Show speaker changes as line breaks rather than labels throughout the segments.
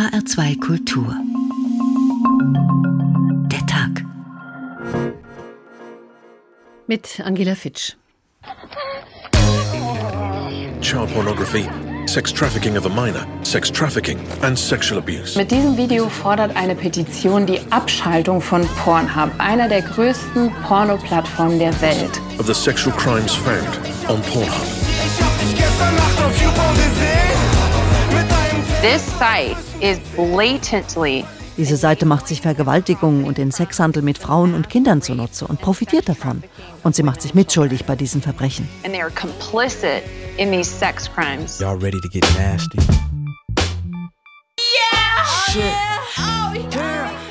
HR2 Kultur. Der Tag.
Mit Angela Fitsch.
Child pornography, sex trafficking of a minor, sex trafficking and sexual abuse.
Mit diesem Video fordert eine Petition die Abschaltung von Pornhub, einer der größten Porno-Plattformen der Welt.
Of the sexual crimes found on Pornhub.
This site is blatantly
Diese Seite macht sich Vergewaltigungen und den Sexhandel mit Frauen und Kindern zunutze und profitiert davon. Und sie macht sich mitschuldig bei diesen Verbrechen.
and they are complicit in these sex crimes.
Y'all ready to get nasty?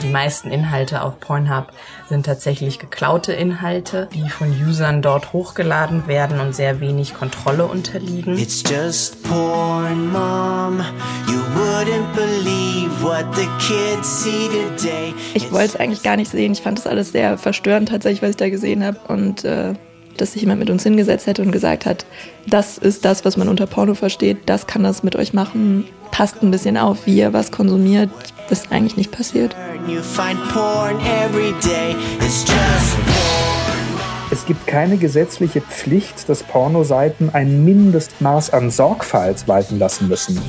Die meisten Inhalte auf Pornhub sind tatsächlich geklaute Inhalte, die von Usern dort hochgeladen werden und sehr wenig Kontrolle unterliegen.
It's just porn, Mom. You wouldn't believe what the kids see today.
Ich wollte es eigentlich gar nicht sehen. Ich fand das alles sehr verstörend tatsächlich, was ich da gesehen habe. Und äh, dass sich jemand mit uns hingesetzt hätte und gesagt hat, das ist das, was man unter Porno versteht, das kann das mit euch machen. Passt ein bisschen auf, wie ihr was konsumiert. Das ist eigentlich nicht passiert.
Es gibt keine gesetzliche Pflicht, dass Pornoseiten ein Mindestmaß an Sorgfalt walten lassen müssen.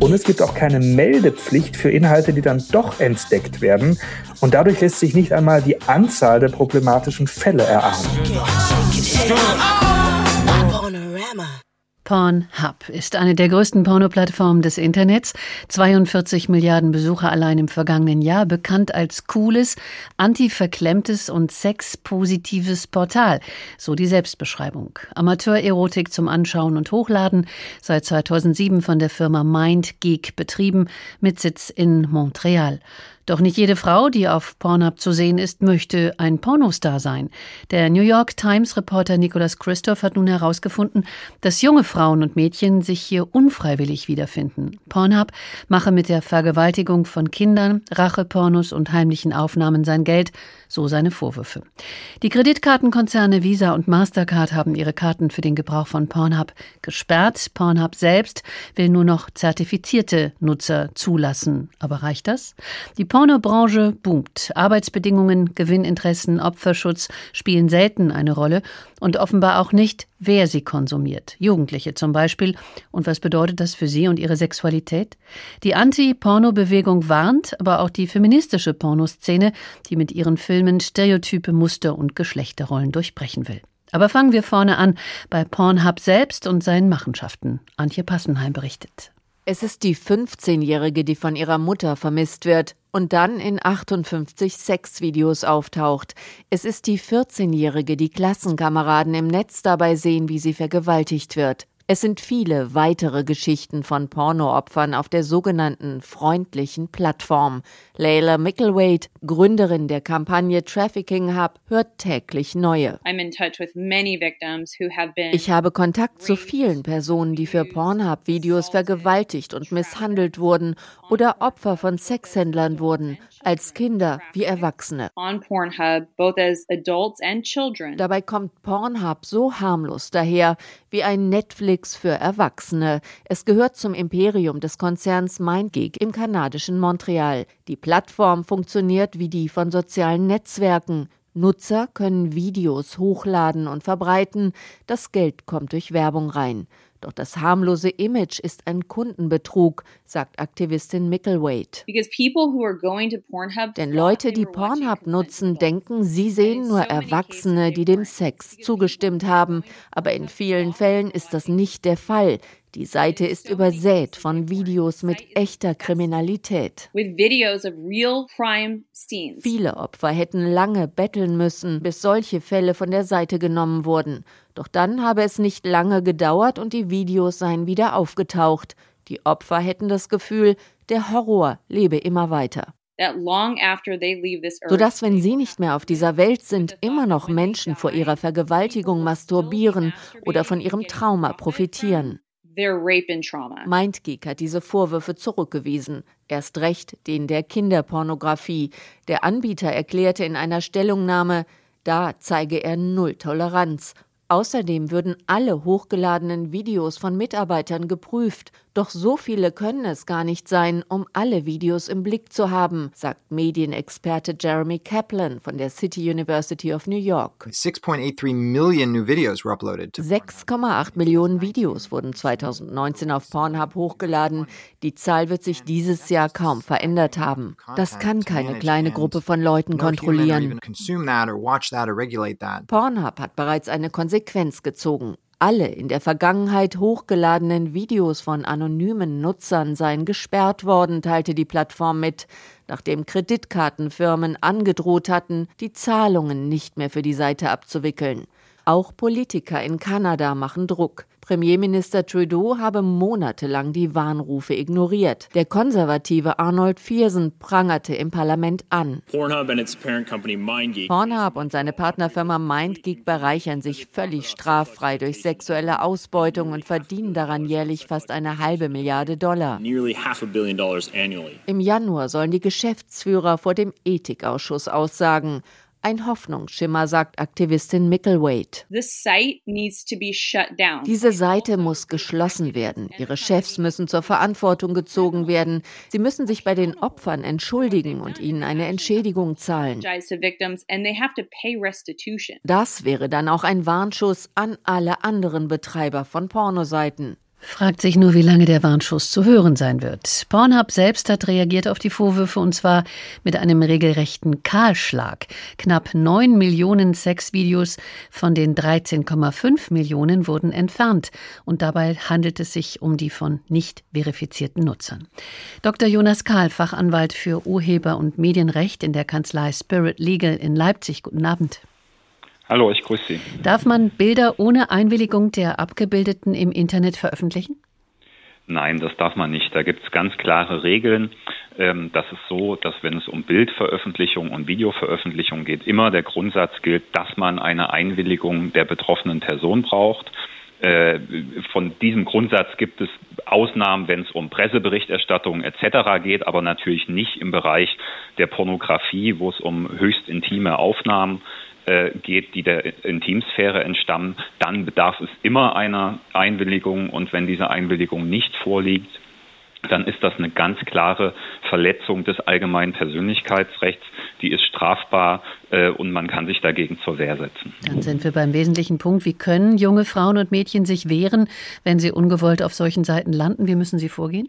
Und es gibt auch keine Meldepflicht für Inhalte, die dann doch entdeckt werden. Und dadurch lässt sich nicht einmal die Anzahl der problematischen Fälle erahnen.
Pornhub ist eine der größten Pornoplattformen des Internets. 42 Milliarden Besucher allein im vergangenen Jahr, bekannt als cooles, antiverklemmtes und sexpositives Portal. So die Selbstbeschreibung. Amateurerotik zum Anschauen und Hochladen, seit 2007 von der Firma MindGeek betrieben, mit Sitz in Montreal. Doch nicht jede Frau, die auf Pornhub zu sehen ist, möchte ein Pornostar sein. Der New York Times Reporter Nicholas Christoph hat nun herausgefunden, dass junge Frauen und Mädchen sich hier unfreiwillig wiederfinden. Pornhub mache mit der Vergewaltigung von Kindern, Rachepornos und heimlichen Aufnahmen sein Geld, so seine Vorwürfe. Die Kreditkartenkonzerne Visa und Mastercard haben ihre Karten für den Gebrauch von Pornhub gesperrt. Pornhub selbst will nur noch zertifizierte Nutzer zulassen. Aber reicht das? Die Pornobranche boomt. Arbeitsbedingungen, Gewinninteressen, Opferschutz spielen selten eine Rolle und offenbar auch nicht, wer sie konsumiert. Jugendliche zum Beispiel. Und was bedeutet das für sie und ihre Sexualität? Die Anti-Porno-Bewegung warnt, aber auch die feministische Pornoszene, die mit ihren Filmen Stereotype, Muster und Geschlechterrollen durchbrechen will. Aber fangen wir vorne an, bei Pornhub selbst und seinen Machenschaften. Antje Passenheim berichtet.
Es ist die 15-Jährige, die von ihrer Mutter vermisst wird und dann in 58 Sexvideos auftaucht. Es ist die 14-Jährige, die Klassenkameraden im Netz dabei sehen, wie sie vergewaltigt wird. Es sind viele weitere Geschichten von Pornoopfern auf der sogenannten freundlichen Plattform. Layla Mickelwaite, Gründerin der Kampagne Trafficking Hub, hört täglich neue. Ich habe Kontakt zu vielen Personen, die für Pornhub-Videos vergewaltigt und misshandelt wurden oder Opfer von Sexhändlern wurden, als Kinder wie Erwachsene. Dabei kommt Pornhub so harmlos daher wie ein Netflix für Erwachsene. Es gehört zum Imperium des Konzerns MindGeek im kanadischen Montreal. Die Plattform funktioniert wie die von sozialen Netzwerken. Nutzer können Videos hochladen und verbreiten, das Geld kommt durch Werbung rein. Doch das harmlose Image ist ein Kundenbetrug, sagt Aktivistin Mickelwaite. Denn Leute, die Pornhub nutzen, denken, sie sehen nur Erwachsene, die dem Sex zugestimmt haben. Aber in vielen Fällen ist das nicht der Fall. Die Seite ist übersät von Videos mit echter Kriminalität. Viele Opfer hätten lange betteln müssen, bis solche Fälle von der Seite genommen wurden. Doch dann habe es nicht lange gedauert und die Videos seien wieder aufgetaucht. Die Opfer hätten das Gefühl, der Horror lebe immer weiter. Sodass, wenn sie nicht mehr auf dieser Welt sind, immer noch Menschen vor ihrer Vergewaltigung masturbieren oder von ihrem Trauma profitieren. MindGeek hat diese Vorwürfe zurückgewiesen, erst recht den der Kinderpornografie. Der Anbieter erklärte in einer Stellungnahme, da zeige er Null Toleranz. Außerdem würden alle hochgeladenen Videos von Mitarbeitern geprüft. Doch so viele können es gar nicht sein, um alle Videos im Blick zu haben, sagt Medienexperte Jeremy Kaplan von der City University of New York. 6,8 Millionen Videos wurden 2019 auf Pornhub hochgeladen. Die Zahl wird sich dieses Jahr kaum verändert haben. Das kann keine kleine Gruppe von Leuten kontrollieren. Pornhub hat bereits eine Konsequenz gezogen. Alle in der Vergangenheit hochgeladenen Videos von anonymen Nutzern seien gesperrt worden, teilte die Plattform mit, nachdem Kreditkartenfirmen angedroht hatten, die Zahlungen nicht mehr für die Seite abzuwickeln. Auch Politiker in Kanada machen Druck. Premierminister Trudeau habe monatelang die Warnrufe ignoriert. Der konservative Arnold Viersen prangerte im Parlament an. Pornhub und seine Partnerfirma MindGeek bereichern sich völlig straffrei durch sexuelle Ausbeutung und verdienen daran jährlich fast eine halbe Milliarde Dollar. Im Januar sollen die Geschäftsführer vor dem Ethikausschuss aussagen. Ein Hoffnungsschimmer, sagt Aktivistin Mickelwaite. Diese Seite muss geschlossen werden. Ihre Chefs müssen zur Verantwortung gezogen werden. Sie müssen sich bei den Opfern entschuldigen und ihnen eine Entschädigung zahlen. Das wäre dann auch ein Warnschuss an alle anderen Betreiber von Pornoseiten.
Fragt sich nur, wie lange der Warnschuss zu hören sein wird. Pornhub selbst hat reagiert auf die Vorwürfe und zwar mit einem regelrechten Kahlschlag. Knapp 9 Millionen Sexvideos von den 13,5 Millionen wurden entfernt und dabei handelt es sich um die von nicht verifizierten Nutzern. Dr. Jonas Kahl, Fachanwalt für Urheber- und Medienrecht in der Kanzlei Spirit Legal in Leipzig. Guten Abend.
Hallo, ich grüße Sie.
Darf man Bilder ohne Einwilligung der Abgebildeten im Internet veröffentlichen?
Nein, das darf man nicht. Da gibt es ganz klare Regeln. Ähm, das ist so, dass wenn es um Bildveröffentlichung und Videoveröffentlichung geht, immer der Grundsatz gilt, dass man eine Einwilligung der betroffenen Person braucht. Äh, von diesem Grundsatz gibt es Ausnahmen, wenn es um Presseberichterstattung etc. geht, aber natürlich nicht im Bereich der Pornografie, wo es um höchst intime Aufnahmen äh, geht, die der Intimsphäre entstammen, dann bedarf es immer einer Einwilligung und wenn diese Einwilligung nicht vorliegt, dann ist das eine ganz klare Verletzung des allgemeinen Persönlichkeitsrechts. Die ist strafbar äh, und man kann sich dagegen zur Wehr setzen.
Dann sind wir beim wesentlichen Punkt. Wie können junge Frauen und Mädchen sich wehren, wenn sie ungewollt auf solchen Seiten landen? Wie müssen sie vorgehen?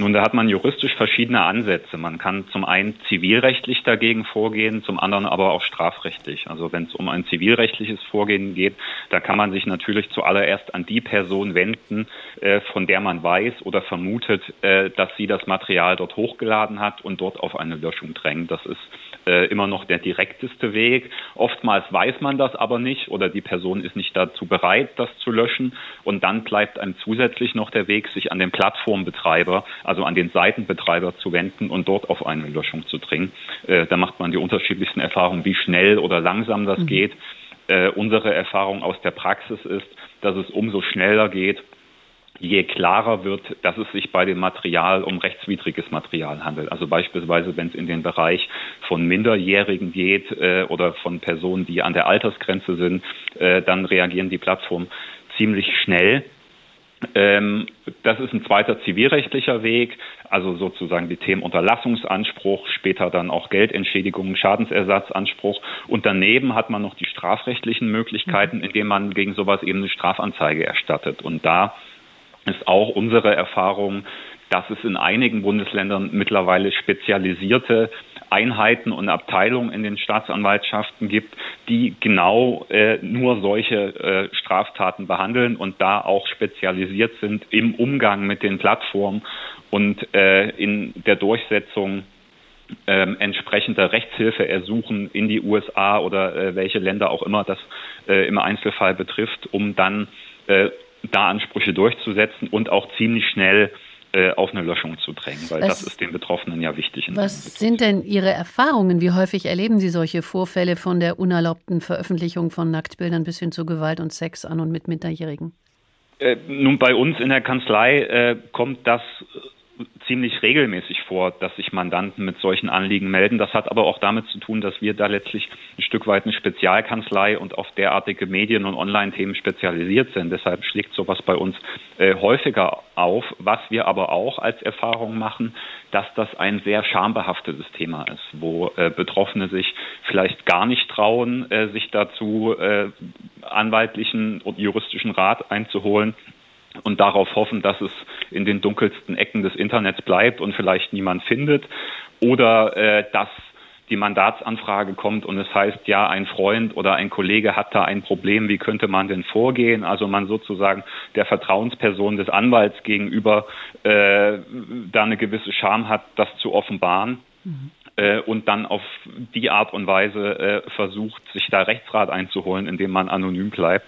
Nun, da hat man juristisch verschiedene Ansätze. Man kann zum einen zivilrechtlich dagegen vorgehen, zum anderen aber auch strafrechtlich. Also wenn es um ein zivilrechtliches Vorgehen geht, da kann man sich natürlich zuallererst an die Person wenden, äh, von der man weiß oder vermutet, äh, dass sie das Material dort hochgeladen hat und dort auf eine Löschung drängt. Das ist äh, immer noch der direkteste Weg. Oftmals weiß man das aber nicht oder die Person ist nicht dazu bereit, das zu löschen. Und dann bleibt einem zusätzlich noch der Weg, sich an den Plattformbetreiber, also an den Seitenbetreiber zu wenden und dort auf eine Löschung zu dringen. Äh, da macht man die unterschiedlichsten Erfahrungen, wie schnell oder langsam das mhm. geht. Äh, unsere Erfahrung aus der Praxis ist, dass es umso schneller geht, je klarer wird, dass es sich bei dem Material um rechtswidriges Material handelt. Also beispielsweise, wenn es in den Bereich von Minderjährigen geht äh, oder von Personen, die an der Altersgrenze sind, äh, dann reagieren die Plattformen ziemlich schnell. Ähm, das ist ein zweiter zivilrechtlicher Weg, also sozusagen die Themen Unterlassungsanspruch, später dann auch Geldentschädigung, Schadensersatzanspruch. Und daneben hat man noch die strafrechtlichen Möglichkeiten, indem man gegen sowas eben eine Strafanzeige erstattet. Und da ist auch unsere Erfahrung, dass es in einigen Bundesländern mittlerweile spezialisierte Einheiten und Abteilungen in den Staatsanwaltschaften gibt, die genau äh, nur solche äh, Straftaten behandeln und da auch spezialisiert sind im Umgang mit den Plattformen und äh, in der Durchsetzung ähm, entsprechender Rechtshilfe ersuchen in die USA oder äh, welche Länder auch immer das äh, im Einzelfall betrifft, um dann äh, da Ansprüche durchzusetzen und auch ziemlich schnell äh, auf eine Löschung zu drängen, weil was, das ist den Betroffenen ja wichtig.
Was sind denn Ihre Erfahrungen? Wie häufig erleben Sie solche Vorfälle von der unerlaubten Veröffentlichung von Nacktbildern bis hin zu Gewalt und Sex an und mit Minderjährigen?
Äh, nun, bei uns in der Kanzlei äh, kommt das ziemlich regelmäßig vor, dass sich Mandanten mit solchen Anliegen melden. Das hat aber auch damit zu tun, dass wir da letztlich ein Stück weit eine Spezialkanzlei und auf derartige Medien- und Online-Themen spezialisiert sind. Deshalb schlägt sowas bei uns äh, häufiger auf. Was wir aber auch als Erfahrung machen, dass das ein sehr schambehaftetes Thema ist, wo äh, Betroffene sich vielleicht gar nicht trauen, äh, sich dazu äh, anwaltlichen und juristischen Rat einzuholen und darauf hoffen, dass es in den dunkelsten Ecken des Internets bleibt und vielleicht niemand findet oder äh, dass die Mandatsanfrage kommt und es heißt, ja, ein Freund oder ein Kollege hat da ein Problem, wie könnte man denn vorgehen? Also man sozusagen der Vertrauensperson des Anwalts gegenüber äh, da eine gewisse Scham hat, das zu offenbaren. Mhm. Äh, und dann auf die Art und Weise äh, versucht, sich da Rechtsrat einzuholen, indem man anonym bleibt.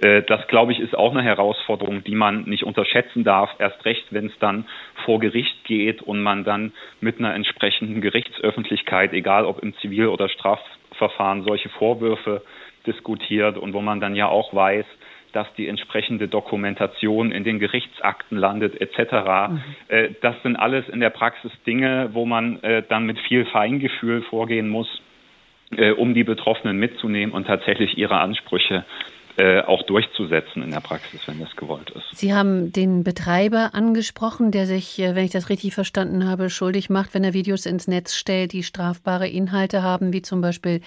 Äh, das, glaube ich, ist auch eine Herausforderung, die man nicht unterschätzen darf, erst recht, wenn es dann vor Gericht geht und man dann mit einer entsprechenden Gerichtsöffentlichkeit, egal ob im Zivil- oder Strafverfahren, solche Vorwürfe diskutiert und wo man dann ja auch weiß, dass die entsprechende Dokumentation in den Gerichtsakten landet etc. Mhm. Äh, das sind alles in der Praxis Dinge, wo man äh, dann mit viel Feingefühl vorgehen muss, um die Betroffenen mitzunehmen und tatsächlich ihre Ansprüche äh, auch durchzusetzen in der Praxis, wenn das gewollt ist.
Sie haben den Betreiber angesprochen, der sich, äh, wenn ich das richtig verstanden habe, schuldig macht, wenn er Videos ins Netz stellt, die strafbare Inhalte haben, wie zum Beispiel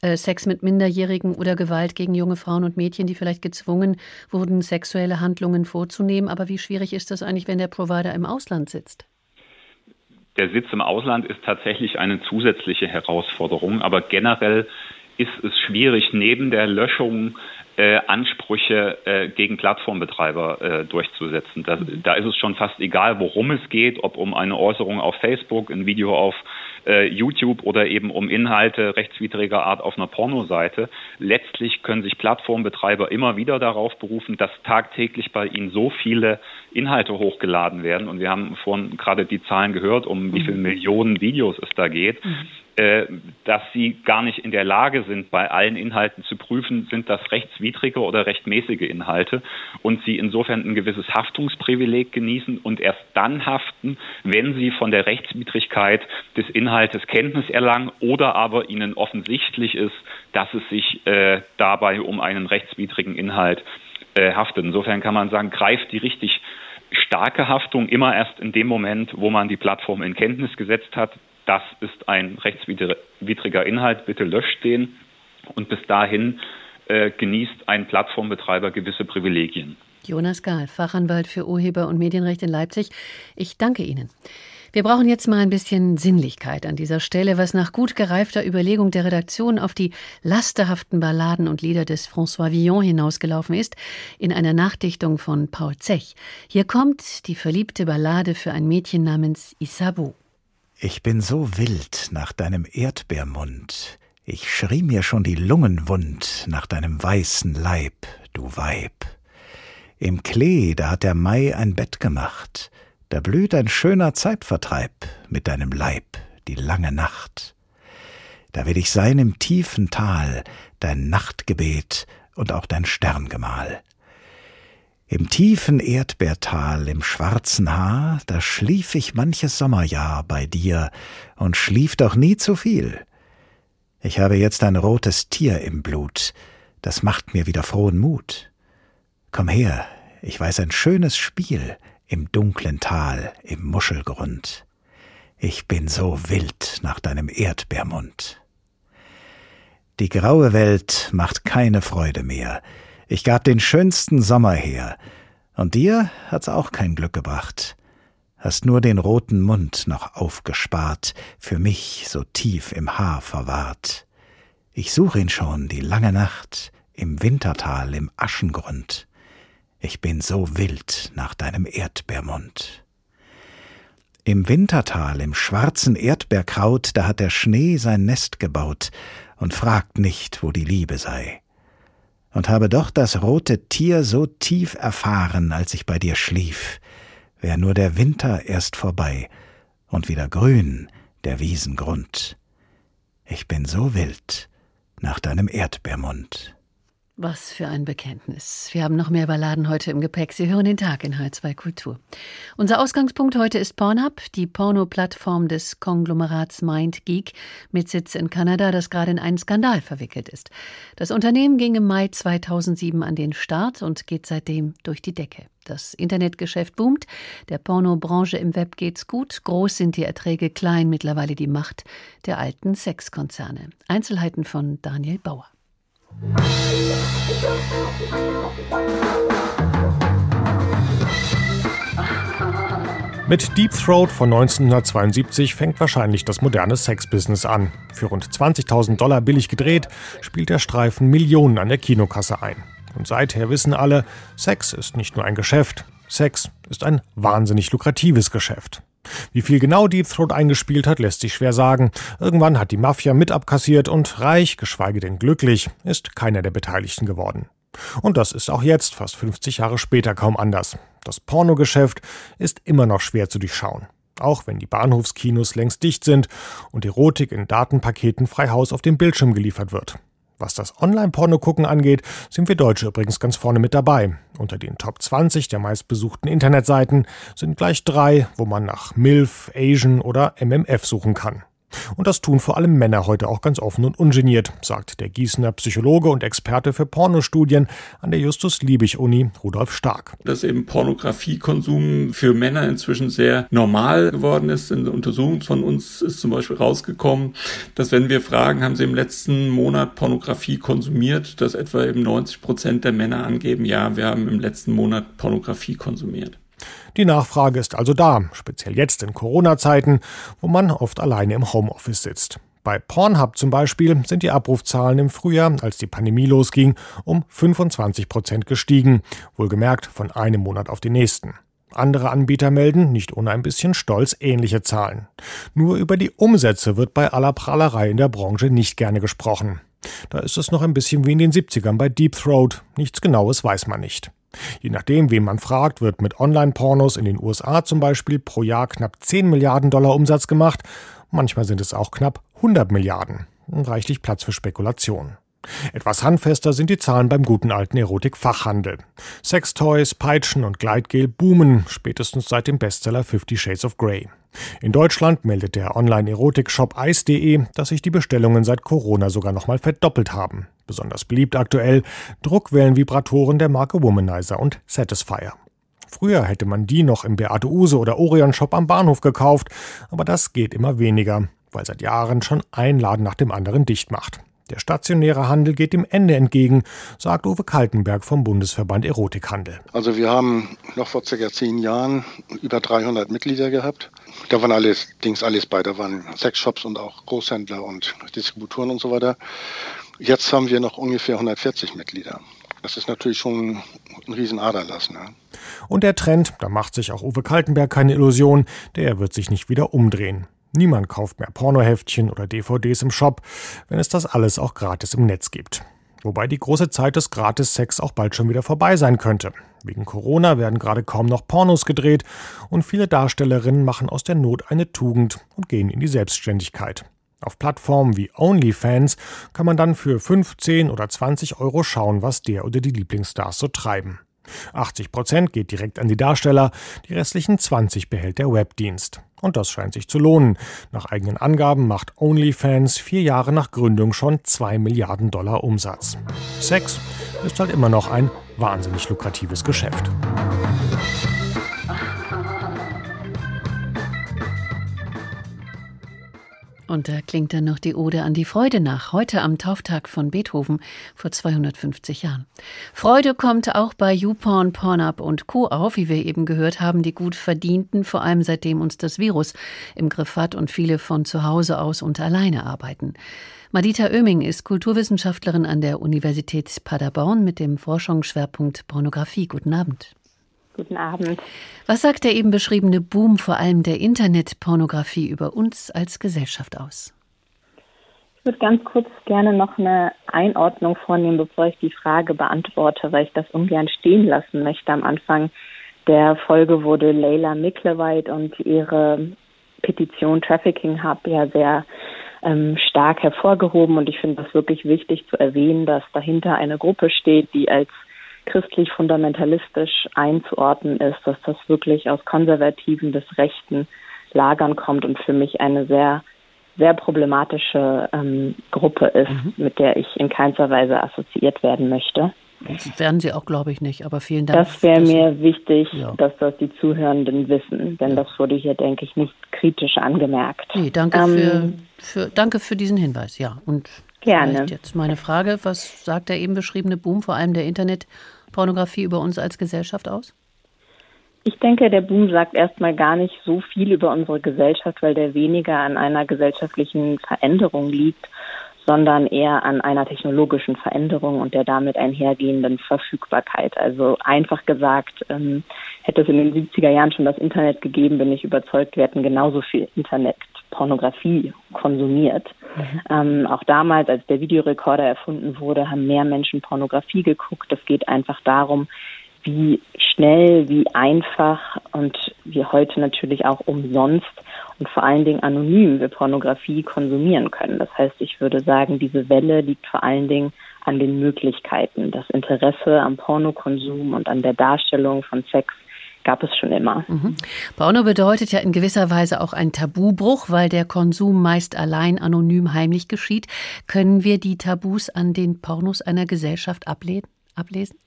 äh, Sex mit Minderjährigen oder Gewalt gegen junge Frauen und Mädchen, die vielleicht gezwungen wurden, sexuelle Handlungen vorzunehmen. Aber wie schwierig ist das eigentlich, wenn der Provider im Ausland sitzt?
Der Sitz im Ausland ist tatsächlich eine zusätzliche Herausforderung, aber generell ist es schwierig, neben der Löschung äh, Ansprüche äh, gegen Plattformbetreiber äh, durchzusetzen. Da, da, ist es schon fast egal, worum es geht, ob um eine Äußerung auf Facebook, ein Video auf äh, YouTube oder eben um Inhalte rechtswidriger Art auf einer Pornoseite. Letztlich können sich Plattformbetreiber immer wieder darauf berufen, dass tagtäglich bei ihnen so viele Inhalte hochgeladen werden. Und wir haben vorhin gerade die Zahlen gehört, um wie viele mhm. Millionen Videos es da geht. Mhm dass sie gar nicht in der Lage sind, bei allen Inhalten zu prüfen, sind das rechtswidrige oder rechtmäßige Inhalte und sie insofern ein gewisses Haftungsprivileg genießen und erst dann haften, wenn sie von der Rechtswidrigkeit des Inhaltes Kenntnis erlangen oder aber ihnen offensichtlich ist, dass es sich äh, dabei um einen rechtswidrigen Inhalt äh, haftet. Insofern kann man sagen, greift die richtig starke Haftung immer erst in dem Moment, wo man die Plattform in Kenntnis gesetzt hat, das ist ein rechtswidriger Inhalt, bitte löscht den. Und bis dahin äh, genießt ein Plattformbetreiber gewisse Privilegien.
Jonas Gahl, Fachanwalt für Urheber- und Medienrecht in Leipzig. Ich danke Ihnen. Wir brauchen jetzt mal ein bisschen Sinnlichkeit an dieser Stelle, was nach gut gereifter Überlegung der Redaktion auf die lasterhaften Balladen und Lieder des François Villon hinausgelaufen ist, in einer Nachdichtung von Paul Zech. Hier kommt die verliebte Ballade für ein Mädchen namens Isabeau.
Ich bin so wild nach deinem Erdbeermund, ich schrie mir schon die Lungen wund nach deinem weißen Leib, du Weib. Im Klee, da hat der Mai ein Bett gemacht, da blüht ein schöner Zeitvertreib mit deinem Leib, die lange Nacht. Da will ich sein im tiefen Tal, dein Nachtgebet und auch dein Sterngemahl. Im tiefen Erdbeertal, im schwarzen Haar, da schlief ich manches Sommerjahr bei dir und schlief doch nie zu viel. Ich habe jetzt ein rotes Tier im Blut, das macht mir wieder frohen Mut. Komm her, ich weiß ein schönes Spiel im dunklen Tal, im Muschelgrund. Ich bin so wild nach deinem Erdbeermund. Die graue Welt macht keine Freude mehr, ich gab den schönsten Sommer her, und dir hat's auch kein Glück gebracht. Hast nur den roten Mund noch aufgespart, für mich so tief im Haar verwahrt. Ich such ihn schon die lange Nacht, im Wintertal, im Aschengrund. Ich bin so wild nach deinem Erdbeermund. Im Wintertal, im schwarzen Erdbeerkraut, da hat der Schnee sein Nest gebaut und fragt nicht, wo die Liebe sei und habe doch das rote Tier so tief erfahren, als ich bei dir schlief, wär nur der Winter erst vorbei und wieder grün der Wiesengrund. Ich bin so wild nach deinem Erdbeermund.
Was für ein Bekenntnis. Wir haben noch mehr Balladen heute im Gepäck. Sie hören den Tag in H2 Kultur. Unser Ausgangspunkt heute ist Pornhub, die Porno-Plattform des Konglomerats MindGeek mit Sitz in Kanada, das gerade in einen Skandal verwickelt ist. Das Unternehmen ging im Mai 2007 an den Start und geht seitdem durch die Decke. Das Internetgeschäft boomt, der Pornobranche im Web geht's gut, groß sind die Erträge, klein mittlerweile die Macht der alten Sexkonzerne. Einzelheiten von Daniel Bauer.
Mit Deep Throat von 1972 fängt wahrscheinlich das moderne Sexbusiness an. Für rund 20.000 Dollar billig gedreht, spielt der Streifen Millionen an der Kinokasse ein. Und seither wissen alle, Sex ist nicht nur ein Geschäft, Sex ist ein wahnsinnig lukratives Geschäft. Wie viel genau Deep Throat eingespielt hat, lässt sich schwer sagen. Irgendwann hat die Mafia mit abkassiert und reich, geschweige denn glücklich, ist keiner der Beteiligten geworden. Und das ist auch jetzt, fast 50 Jahre später, kaum anders. Das Pornogeschäft ist immer noch schwer zu durchschauen. Auch wenn die Bahnhofskinos längst dicht sind und Erotik in Datenpaketen frei Haus auf dem Bildschirm geliefert wird. Was das Online-Porno-Gucken angeht, sind wir Deutsche übrigens ganz vorne mit dabei. Unter den Top 20 der meistbesuchten Internetseiten sind gleich drei, wo man nach MILF, Asian oder MMF suchen kann. Und das tun vor allem Männer heute auch ganz offen und ungeniert, sagt der Gießener Psychologe und Experte für Pornostudien an der Justus-Liebig-Uni, Rudolf Stark.
Dass eben Pornografiekonsum für Männer inzwischen sehr normal geworden ist. In der Untersuchung von uns ist zum Beispiel rausgekommen, dass wenn wir fragen, haben sie im letzten Monat Pornografie konsumiert, dass etwa eben 90 Prozent der Männer angeben, ja, wir haben im letzten Monat Pornografie konsumiert.
Die Nachfrage ist also da, speziell jetzt in Corona-Zeiten, wo man oft alleine im Homeoffice sitzt. Bei Pornhub zum Beispiel sind die Abrufzahlen im Frühjahr, als die Pandemie losging, um 25 Prozent gestiegen, wohlgemerkt von einem Monat auf den nächsten. Andere Anbieter melden, nicht ohne ein bisschen Stolz, ähnliche Zahlen. Nur über die Umsätze wird bei aller Prahlerei in der Branche nicht gerne gesprochen. Da ist es noch ein bisschen wie in den 70ern bei Deep Throat. Nichts Genaues weiß man nicht. Je nachdem, wen man fragt, wird mit Online-Pornos in den USA zum Beispiel pro Jahr knapp 10 Milliarden Dollar Umsatz gemacht. Manchmal sind es auch knapp 100 Milliarden. Reichlich Platz für Spekulation. Etwas handfester sind die Zahlen beim guten alten Erotik-Fachhandel. Sextoys, Peitschen und Gleitgel boomen, spätestens seit dem Bestseller Fifty Shades of Grey. In Deutschland meldet der Online-Erotik-Shop Eis.de, dass sich die Bestellungen seit Corona sogar nochmal verdoppelt haben. Besonders beliebt aktuell Druckwellenvibratoren der Marke Womanizer und Satisfier. Früher hätte man die noch im Beate Use oder Orion Shop am Bahnhof gekauft, aber das geht immer weniger, weil seit Jahren schon ein Laden nach dem anderen dicht macht. Der stationäre Handel geht dem Ende entgegen, sagt Uwe Kaltenberg vom Bundesverband Erotikhandel.
Also wir haben noch vor circa zehn Jahren über 300 Mitglieder gehabt. Da waren alles alles bei. Da waren Sexshops und auch Großhändler und Distributoren und so weiter. Jetzt haben wir noch ungefähr 140 Mitglieder. Das ist natürlich schon ein Riesenaderlass. Ne?
Und der Trend, da macht sich auch Uwe Kaltenberg keine Illusion, der wird sich nicht wieder umdrehen. Niemand kauft mehr Pornoheftchen oder DVDs im Shop, wenn es das alles auch gratis im Netz gibt. Wobei die große Zeit des Gratis-Sex auch bald schon wieder vorbei sein könnte. Wegen Corona werden gerade kaum noch Pornos gedreht und viele Darstellerinnen machen aus der Not eine Tugend und gehen in die Selbstständigkeit. Auf Plattformen wie OnlyFans kann man dann für 15 oder 20 Euro schauen, was der oder die Lieblingsstars so treiben. 80 Prozent geht direkt an die Darsteller, die restlichen 20 behält der Webdienst. Und das scheint sich zu lohnen. Nach eigenen Angaben macht OnlyFans vier Jahre nach Gründung schon 2 Milliarden Dollar Umsatz. Sex ist halt immer noch ein wahnsinnig lukratives Geschäft.
Und da klingt dann noch die Ode an die Freude nach, heute am Tauftag von Beethoven vor 250 Jahren. Freude kommt auch bei YouPorn, Pornhub und Co. auf, wie wir eben gehört haben, die gut verdienten, vor allem seitdem uns das Virus im Griff hat und viele von zu Hause aus und alleine arbeiten. Madita Oeming ist Kulturwissenschaftlerin an der Universität Paderborn mit dem Forschungsschwerpunkt Pornografie. Guten Abend.
Guten Abend.
Was sagt der eben beschriebene Boom vor allem der Internetpornografie über uns als Gesellschaft aus?
Ich würde ganz kurz gerne noch eine Einordnung vornehmen, bevor ich die Frage beantworte, weil ich das ungern stehen lassen möchte. Am Anfang der Folge wurde Leila Mickleweit und ihre Petition Trafficking Hub ja sehr ähm, stark hervorgehoben. Und ich finde das wirklich wichtig zu erwähnen, dass dahinter eine Gruppe steht, die als christlich-fundamentalistisch einzuordnen ist, dass das wirklich aus konservativen bis rechten Lagern kommt und für mich eine sehr sehr problematische ähm, Gruppe ist, mhm. mit der ich in keinster Weise assoziiert werden möchte.
Das werden Sie auch, glaube ich, nicht, aber vielen Dank.
Das wäre mir wichtig, ja. dass das die Zuhörenden wissen, denn das wurde hier, denke ich, nicht kritisch angemerkt.
Nee, danke, ähm, für, für, danke für diesen Hinweis, ja. Und
gerne.
jetzt meine Frage, was sagt der eben beschriebene Boom, vor allem der Internetpornografie, über uns als Gesellschaft aus?
Ich denke, der Boom sagt erstmal gar nicht so viel über unsere Gesellschaft, weil der weniger an einer gesellschaftlichen Veränderung liegt, sondern eher an einer technologischen Veränderung und der damit einhergehenden Verfügbarkeit. Also einfach gesagt, ähm, hätte es in den 70er Jahren schon das Internet gegeben, bin ich überzeugt, wir hätten genauso viel Internetpornografie konsumiert. Mhm. Ähm, auch damals, als der Videorekorder erfunden wurde, haben mehr Menschen Pornografie geguckt. Es geht einfach darum, wie schnell, wie einfach und wie heute natürlich auch umsonst und vor allen Dingen anonym wir Pornografie konsumieren können. Das heißt, ich würde sagen, diese Welle liegt vor allen Dingen an den Möglichkeiten. Das Interesse am Pornokonsum und an der Darstellung von Sex gab es schon immer.
Mhm. Porno bedeutet ja in gewisser Weise auch ein Tabubruch, weil der Konsum meist allein anonym heimlich geschieht. Können wir die Tabus an den Pornos einer Gesellschaft ablesen?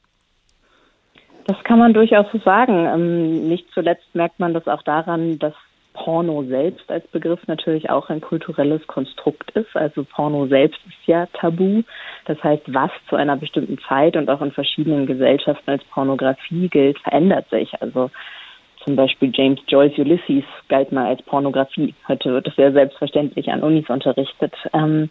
Das kann man durchaus so sagen. Ähm, nicht zuletzt merkt man das auch daran, dass Porno selbst als Begriff natürlich auch ein kulturelles Konstrukt ist. Also Porno selbst ist ja tabu. Das heißt, was zu einer bestimmten Zeit und auch in verschiedenen Gesellschaften als Pornografie gilt, verändert sich. Also zum Beispiel James Joyce Ulysses galt mal als Pornografie. Heute wird es sehr selbstverständlich an Unis unterrichtet. Ähm,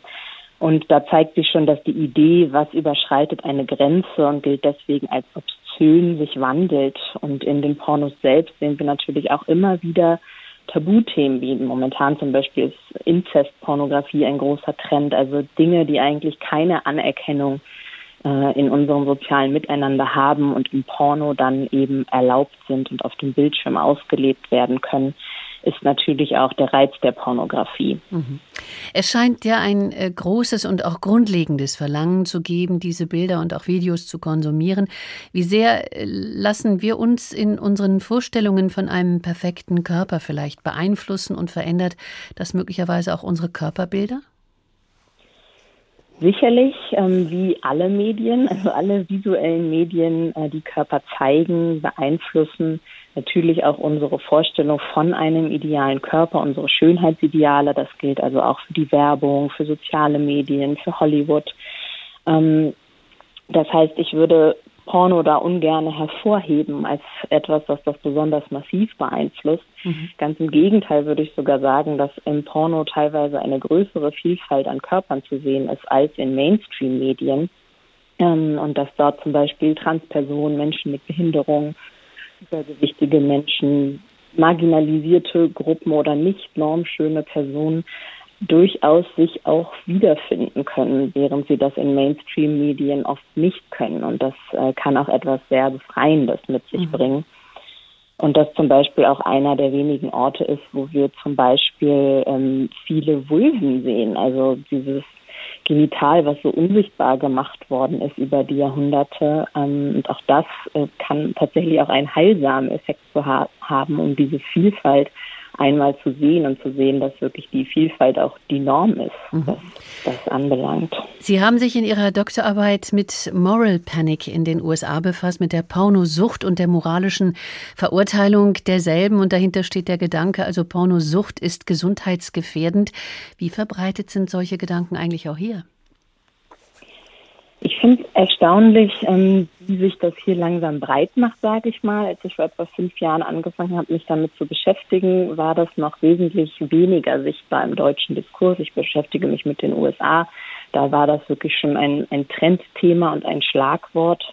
und da zeigt sich schon, dass die Idee, was überschreitet eine Grenze und gilt deswegen als obszön, sich wandelt. Und in den Pornos selbst sehen wir natürlich auch immer wieder Tabuthemen, wie momentan zum Beispiel ist Inzestpornografie ein großer Trend, also Dinge, die eigentlich keine Anerkennung äh, in unserem sozialen Miteinander haben und im Porno dann eben erlaubt sind und auf dem Bildschirm ausgelebt werden können ist natürlich auch der Reiz der Pornografie. Mhm.
Es scheint ja ein äh, großes und auch grundlegendes Verlangen zu geben, diese Bilder und auch Videos zu konsumieren. Wie sehr äh, lassen wir uns in unseren Vorstellungen von einem perfekten Körper vielleicht beeinflussen und verändert das möglicherweise auch unsere Körperbilder?
Sicherlich, ähm, wie alle Medien, also alle visuellen Medien, äh, die Körper zeigen, beeinflussen natürlich auch unsere Vorstellung von einem idealen Körper, unsere Schönheitsideale. Das gilt also auch für die Werbung, für soziale Medien, für Hollywood. Ähm, das heißt, ich würde Porno da ungern hervorheben als etwas, was das besonders massiv beeinflusst. Mhm. Ganz im Gegenteil würde ich sogar sagen, dass im Porno teilweise eine größere Vielfalt an Körpern zu sehen ist als in Mainstream-Medien. Ähm, und dass dort zum Beispiel Transpersonen, Menschen mit Behinderung, übergewichtige Menschen, marginalisierte Gruppen oder nicht normschöne Personen durchaus sich auch wiederfinden können, während sie das in Mainstream-Medien oft nicht können. Und das äh, kann auch etwas sehr Befreiendes mit sich mhm. bringen. Und das zum Beispiel auch einer der wenigen Orte ist, wo wir zum Beispiel ähm, viele Vulven sehen. Also dieses Genital, was so unsichtbar gemacht worden ist über die Jahrhunderte. Ähm, und auch das äh, kann tatsächlich auch einen heilsamen Effekt zu ha haben, um diese Vielfalt einmal zu sehen und zu sehen, dass wirklich die Vielfalt auch die Norm ist, mhm. was das anbelangt.
Sie haben sich in Ihrer Doktorarbeit mit Moral Panic in den USA befasst, mit der Pornosucht und der moralischen Verurteilung derselben. Und dahinter steht der Gedanke, also Pornosucht ist gesundheitsgefährdend. Wie verbreitet sind solche Gedanken eigentlich auch hier?
Ich finde es erstaunlich, ähm, wie sich das hier langsam breit macht, sage ich mal. Als ich vor etwa fünf Jahren angefangen habe, mich damit zu beschäftigen, war das noch wesentlich weniger sichtbar im deutschen Diskurs. Ich beschäftige mich mit den USA. Da war das wirklich schon ein, ein Trendthema und ein Schlagwort.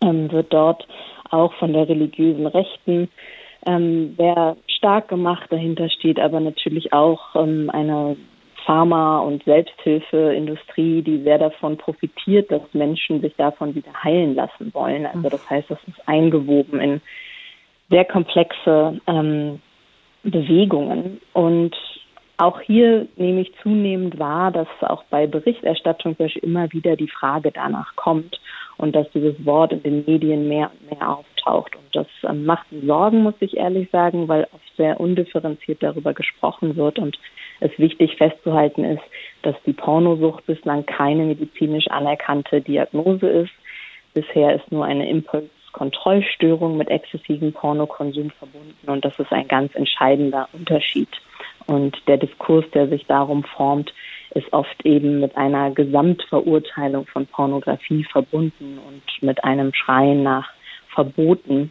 Ähm, wird dort auch von der religiösen Rechten ähm, sehr stark gemacht. Dahinter steht aber natürlich auch ähm, eine Pharma- und Selbsthilfeindustrie, die sehr davon profitiert, dass Menschen sich davon wieder heilen lassen wollen. Also das heißt, das ist eingewoben in sehr komplexe ähm, Bewegungen. Und auch hier nehme ich zunehmend wahr, dass auch bei Berichterstattung immer wieder die Frage danach kommt und dass dieses Wort in den Medien mehr und mehr auftaucht. Und das ähm, macht Sorgen, muss ich ehrlich sagen, weil oft sehr undifferenziert darüber gesprochen wird und es wichtig festzuhalten ist, dass die Pornosucht bislang keine medizinisch anerkannte Diagnose ist. Bisher ist nur eine Impulskontrollstörung mit exzessivem Pornokonsum verbunden und das ist ein ganz entscheidender Unterschied. Und der Diskurs, der sich darum formt, ist oft eben mit einer Gesamtverurteilung von Pornografie verbunden und mit einem Schreien nach Verboten,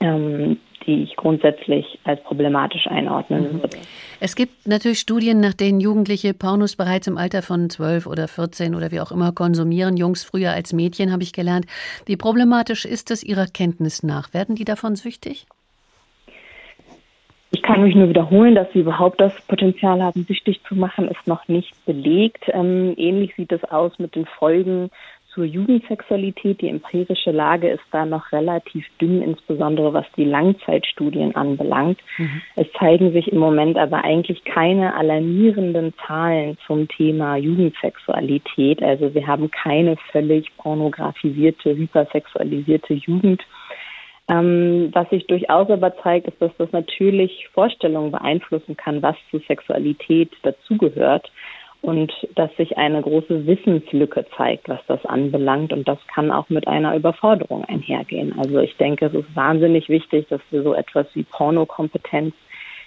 ähm, die ich grundsätzlich als problematisch einordnen mhm. würde.
Es gibt natürlich Studien, nach denen Jugendliche Pornos bereits im Alter von 12 oder 14 oder wie auch immer konsumieren. Jungs früher als Mädchen, habe ich gelernt. Wie problematisch ist es Ihrer Kenntnis nach? Werden die davon süchtig?
Ich kann mich nur wiederholen, dass sie überhaupt das Potenzial haben, süchtig zu machen, ist noch nicht belegt. Ähm, ähnlich sieht es aus mit den Folgen zur Jugendsexualität. Die empirische Lage ist da noch relativ dünn, insbesondere was die Langzeitstudien anbelangt. Mhm. Es zeigen sich im Moment aber eigentlich keine alarmierenden Zahlen zum Thema Jugendsexualität. Also wir haben keine völlig pornografisierte, hypersexualisierte Jugend. Ähm, was sich durchaus aber zeigt, ist, dass das natürlich Vorstellungen beeinflussen kann, was zu Sexualität dazugehört und dass sich eine große Wissenslücke zeigt, was das anbelangt. Und das kann auch mit einer Überforderung einhergehen. Also ich denke, es ist wahnsinnig wichtig, dass wir so etwas wie Pornokompetenz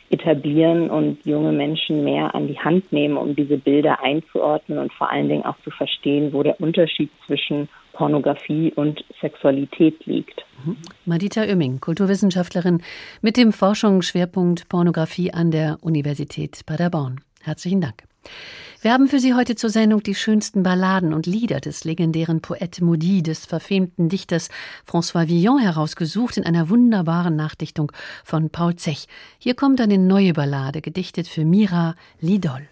etablieren und junge Menschen mehr an die Hand nehmen, um diese Bilder einzuordnen und vor allen Dingen auch zu verstehen, wo der Unterschied zwischen Pornografie und Sexualität liegt.
Mhm. Madita Oemming, Kulturwissenschaftlerin mit dem Forschungsschwerpunkt Pornografie an der Universität Paderborn. Herzlichen Dank. Wir haben für Sie heute zur Sendung die schönsten Balladen und Lieder des legendären Poète Maudit, des verfemten Dichters François Villon herausgesucht in einer wunderbaren Nachdichtung von Paul Zech. Hier kommt eine neue Ballade, gedichtet für Mira Lidol.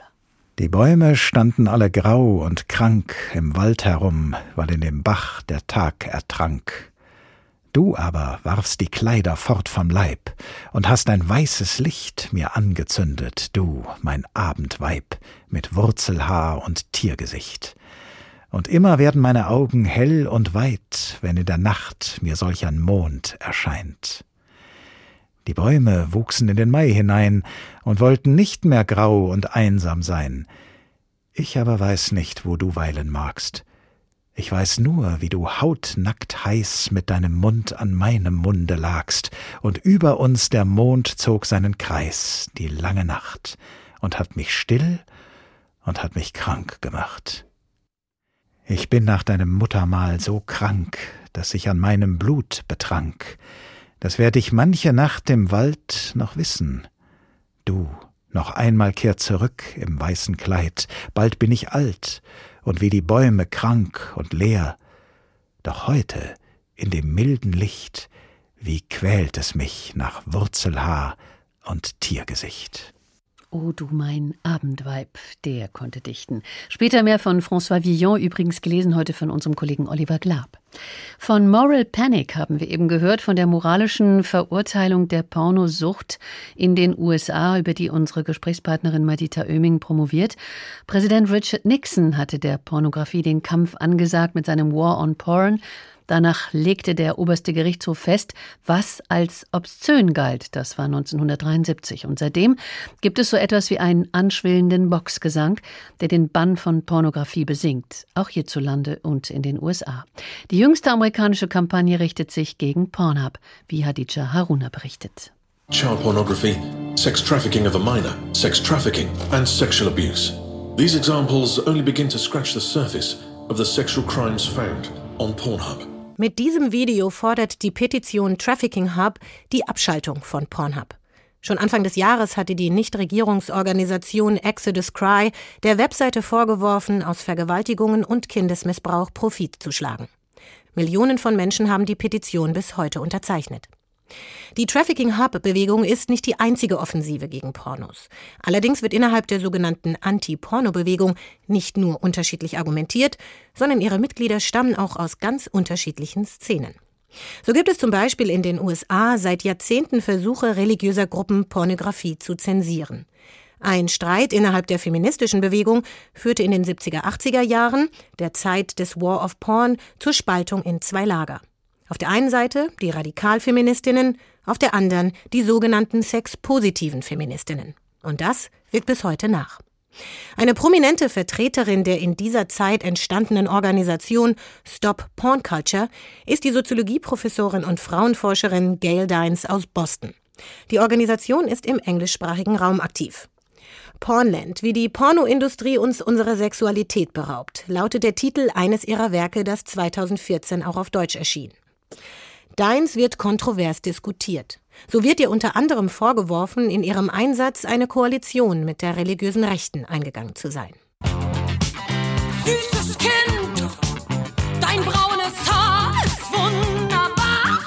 Die Bäume standen alle grau und krank im Wald herum, weil in dem Bach der Tag ertrank. Du aber warfst die Kleider fort vom Leib und hast ein weißes Licht mir angezündet, du, mein Abendweib, mit Wurzelhaar und Tiergesicht. Und immer werden meine Augen hell und weit, wenn in der Nacht mir solch ein Mond erscheint. Die Bäume wuchsen in den Mai hinein und wollten nicht mehr grau und einsam sein. Ich aber weiß nicht, wo du weilen magst. Ich weiß nur, wie du hautnackt heiß mit deinem Mund an meinem Munde lagst, und über uns der Mond zog seinen Kreis, die lange Nacht, und hat mich still und hat mich krank gemacht. Ich bin nach deinem Muttermal so krank, dass ich an meinem Blut betrank, das werd ich manche Nacht im Wald noch wissen. Du, noch einmal kehr zurück im weißen Kleid, bald bin ich alt, und wie die Bäume krank und leer. Doch heute, in dem milden Licht, wie quält es mich nach Wurzelhaar und Tiergesicht.
O du mein Abendweib, der konnte dichten. Später mehr von François Villon, übrigens gelesen heute von unserem Kollegen Oliver Glab. Von Moral Panic haben wir eben gehört, von der moralischen Verurteilung der Pornosucht in den USA, über die unsere Gesprächspartnerin Madita Oeming promoviert. Präsident Richard Nixon hatte der Pornografie den Kampf angesagt mit seinem War on Porn. Danach legte der oberste Gerichtshof fest, was als obszön galt. Das war 1973. Und seitdem gibt es so etwas wie einen anschwillenden Boxgesang, der den Bann von Pornografie besingt, auch hierzulande und in den USA. Die jüngste amerikanische Kampagne richtet sich gegen Pornhub, wie Hadija Haruna berichtet.
Child pornography, sex trafficking of a minor, sex trafficking and sexual abuse. These examples only begin to scratch the surface of the sexual crimes found on Pornhub.
Mit diesem Video fordert die Petition Trafficking Hub die Abschaltung von Pornhub. Schon Anfang des Jahres hatte die Nichtregierungsorganisation Exodus Cry der Webseite vorgeworfen, aus Vergewaltigungen und Kindesmissbrauch Profit zu schlagen. Millionen von Menschen haben die Petition bis heute unterzeichnet. Die Trafficking Hub-Bewegung ist nicht die einzige Offensive gegen Pornos. Allerdings wird innerhalb der sogenannten Anti-Porno-Bewegung nicht nur unterschiedlich argumentiert, sondern ihre Mitglieder stammen auch aus ganz unterschiedlichen Szenen. So gibt es zum Beispiel in den USA seit Jahrzehnten Versuche religiöser Gruppen, Pornografie zu zensieren. Ein Streit innerhalb der feministischen Bewegung führte in den 70er, 80er Jahren, der Zeit des War of Porn, zur Spaltung in zwei Lager. Auf der einen Seite die Radikalfeministinnen, auf der anderen die sogenannten sexpositiven Feministinnen. Und das wirkt bis heute nach. Eine prominente Vertreterin der in dieser Zeit entstandenen Organisation Stop Porn Culture ist die Soziologieprofessorin und Frauenforscherin Gail Dines aus Boston. Die Organisation ist im englischsprachigen Raum aktiv. Pornland, wie die Pornoindustrie uns unserer Sexualität beraubt, lautet der Titel eines ihrer Werke, das 2014 auch auf Deutsch erschien. Deins wird kontrovers diskutiert. So wird ihr unter anderem vorgeworfen, in ihrem Einsatz eine Koalition mit der religiösen Rechten eingegangen zu sein.
Süßes Kind, dein braunes Haar ist wunderbar,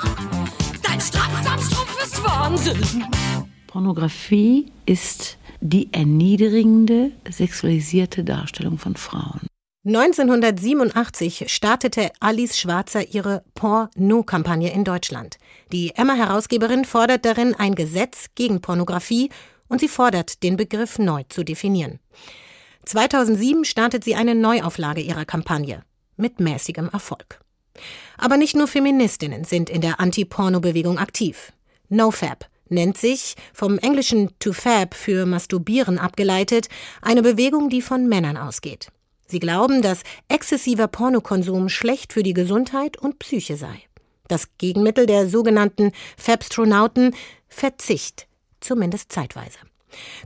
dein Strampfsamstrumpf ist Wahnsinn.
Pornografie ist die erniedrigende, sexualisierte Darstellung von Frauen.
1987 startete Alice Schwarzer ihre Porno-Kampagne in Deutschland. Die Emma-Herausgeberin fordert darin ein Gesetz gegen Pornografie und sie fordert, den Begriff neu zu definieren. 2007 startet sie eine Neuauflage ihrer Kampagne mit mäßigem Erfolg. Aber nicht nur Feministinnen sind in der Anti-Porno-Bewegung aktiv. NoFap nennt sich, vom englischen to fab für masturbieren abgeleitet, eine Bewegung, die von Männern ausgeht. Sie glauben, dass exzessiver Pornokonsum schlecht für die Gesundheit und Psyche sei. Das Gegenmittel der sogenannten Fabstronauten Verzicht, zumindest zeitweise.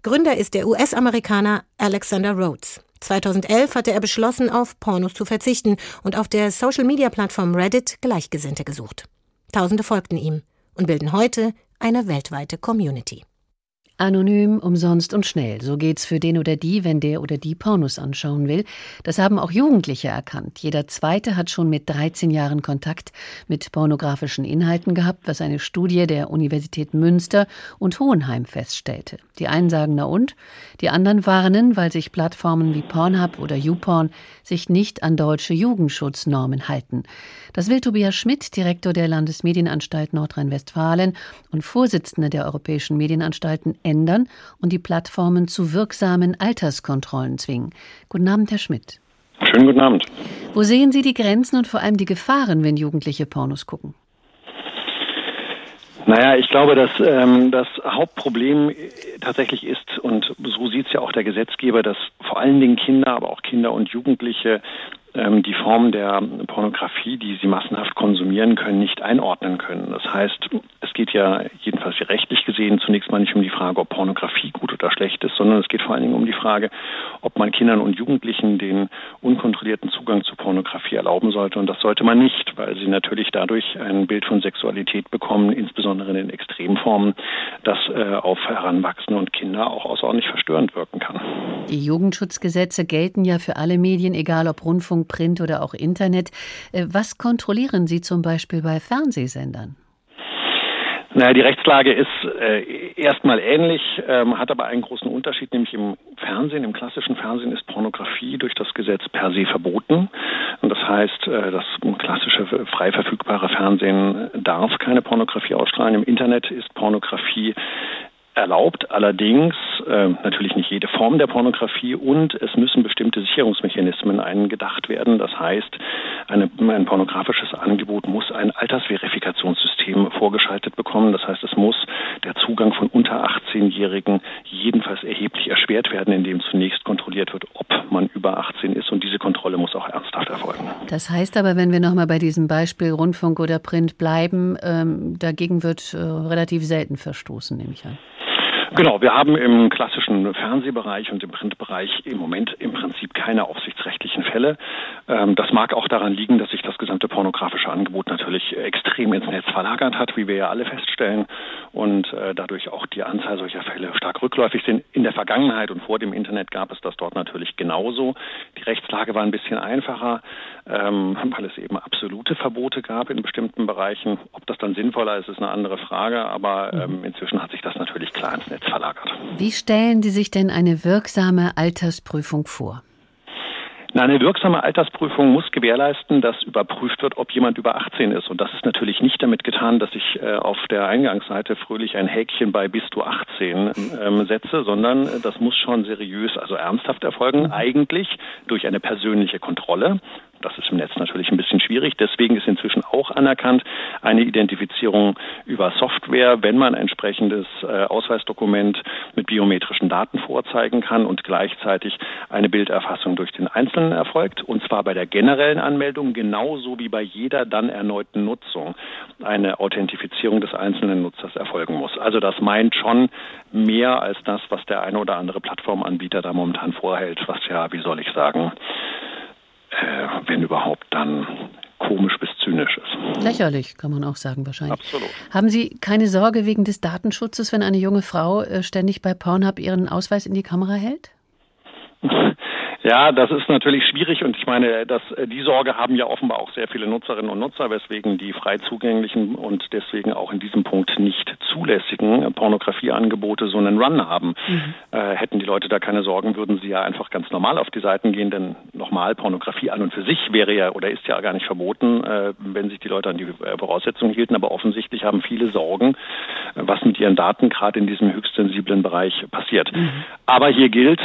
Gründer ist der US-Amerikaner Alexander Rhodes. 2011 hatte er beschlossen, auf Pornos zu verzichten und auf der Social-Media-Plattform Reddit Gleichgesinnte gesucht. Tausende folgten ihm und bilden heute eine weltweite Community.
Anonym, umsonst und schnell. So geht's für den oder die, wenn der oder die Pornos anschauen will. Das haben auch Jugendliche erkannt. Jeder Zweite hat schon mit 13 Jahren Kontakt mit pornografischen Inhalten gehabt, was eine Studie der Universität Münster und Hohenheim feststellte. Die einen sagen na und, die anderen warnen, weil sich Plattformen wie Pornhub oder YouPorn sich nicht an deutsche Jugendschutznormen halten. Das will Tobias Schmidt, Direktor der Landesmedienanstalt Nordrhein-Westfalen und Vorsitzender der Europäischen Medienanstalten, ändern und die Plattformen zu wirksamen Alterskontrollen zwingen. Guten Abend, Herr Schmidt.
Schönen guten Abend.
Wo sehen Sie die Grenzen und vor allem die Gefahren, wenn Jugendliche Pornos gucken?
Naja, ich glaube, dass ähm, das Hauptproblem tatsächlich ist, und so sieht es ja auch der Gesetzgeber, dass vor allen Dingen Kinder, aber auch Kinder und Jugendliche die Form der Pornografie, die sie massenhaft konsumieren können, nicht einordnen können. Das heißt, es geht ja jedenfalls rechtlich gesehen zunächst mal nicht um die Frage, ob Pornografie gut oder schlecht ist, sondern es geht vor allen Dingen um die Frage, ob man Kindern und Jugendlichen den unkontrollierten Zugang zu Pornografie erlauben sollte. Und das sollte man nicht, weil sie natürlich dadurch ein Bild von Sexualität bekommen, insbesondere in den Extremformen, das äh, auf Heranwachsende und Kinder auch außerordentlich verstörend wirken kann.
Die Jugendschutzgesetze gelten ja für alle Medien, egal ob Rundfunk, Print oder auch Internet. Äh, was kontrollieren Sie zum Beispiel bei Fernsehsendern?
Naja, die Rechtslage ist äh, erstmal ähnlich, ähm, hat aber einen großen Unterschied, nämlich im Fernsehen, im klassischen Fernsehen ist Pornografie durch das Gesetz per se verboten. Und das heißt, äh, das klassische frei verfügbare Fernsehen darf keine Pornografie ausstrahlen. Im Internet ist Pornografie erlaubt allerdings äh, natürlich nicht jede Form der Pornografie und es müssen bestimmte Sicherungsmechanismen eingedacht werden. Das heißt, eine, ein pornografisches Angebot muss ein Altersverifikationssystem vorgeschaltet bekommen. Das heißt, es muss der Zugang von unter 18-Jährigen jedenfalls erheblich erschwert werden, indem zunächst kontrolliert wird, ob man über 18 ist und diese Kontrolle muss auch ernsthaft erfolgen.
Das heißt aber, wenn wir nochmal bei diesem Beispiel Rundfunk oder Print bleiben, ähm, dagegen wird äh, relativ selten verstoßen, nehme ich an.
Genau, wir haben im klassischen Fernsehbereich und im Printbereich im Moment im Prinzip keine aufsichtsrechtlichen Fälle. Ähm, das mag auch daran liegen, dass sich das gesamte pornografische Angebot natürlich extrem ins Netz verlagert hat, wie wir ja alle feststellen, und äh, dadurch auch die Anzahl solcher Fälle stark rückläufig sind. In der Vergangenheit und vor dem Internet gab es das dort natürlich genauso. Die Rechtslage war ein bisschen einfacher, ähm, weil es eben absolute Verbote gab in bestimmten Bereichen. Ob das dann sinnvoller ist, ist eine andere Frage, aber ähm, inzwischen hat sich das natürlich klar ins Netz Netz verlagert.
Wie stellen Sie sich denn eine wirksame Altersprüfung vor?
Eine wirksame Altersprüfung muss gewährleisten, dass überprüft wird, ob jemand über 18 ist. Und das ist natürlich nicht damit getan, dass ich äh, auf der Eingangsseite fröhlich ein Häkchen bei bis du 18 ähm, setze, sondern äh, das muss schon seriös, also ernsthaft erfolgen, eigentlich durch eine persönliche Kontrolle. Das ist im Netz natürlich ein bisschen schwierig. Deswegen ist inzwischen auch anerkannt eine Identifizierung über Software, wenn man entsprechendes äh, Ausweisdokument mit biometrischen Daten vorzeigen kann und gleichzeitig eine Bilderfassung durch den Einzelnen erfolgt. Und zwar bei der generellen Anmeldung genauso wie bei jeder dann erneuten Nutzung eine Authentifizierung des einzelnen Nutzers erfolgen muss. Also das meint schon mehr als das, was der eine oder andere Plattformanbieter da momentan vorhält, was ja, wie soll ich sagen, äh, wenn überhaupt dann komisch bis zynisch ist.
Lächerlich, kann man auch sagen wahrscheinlich.
Absolut.
Haben Sie keine Sorge wegen des Datenschutzes, wenn eine junge Frau äh, ständig bei Pornhub ihren Ausweis in die Kamera hält?
Ja, das ist natürlich schwierig und ich meine, dass äh, die Sorge haben ja offenbar auch sehr viele Nutzerinnen und Nutzer, weswegen die frei zugänglichen und deswegen auch in diesem Punkt nicht zulässigen Pornografieangebote so einen Run haben. Mhm. Äh, hätten die Leute da keine Sorgen, würden sie ja einfach ganz normal auf die Seiten gehen, denn nochmal Pornografie an und für sich wäre ja oder ist ja gar nicht verboten, äh, wenn sich die Leute an die äh, Voraussetzungen hielten, aber offensichtlich haben viele Sorgen, was mit ihren Daten gerade in diesem höchst sensiblen Bereich passiert. Mhm. Aber hier gilt,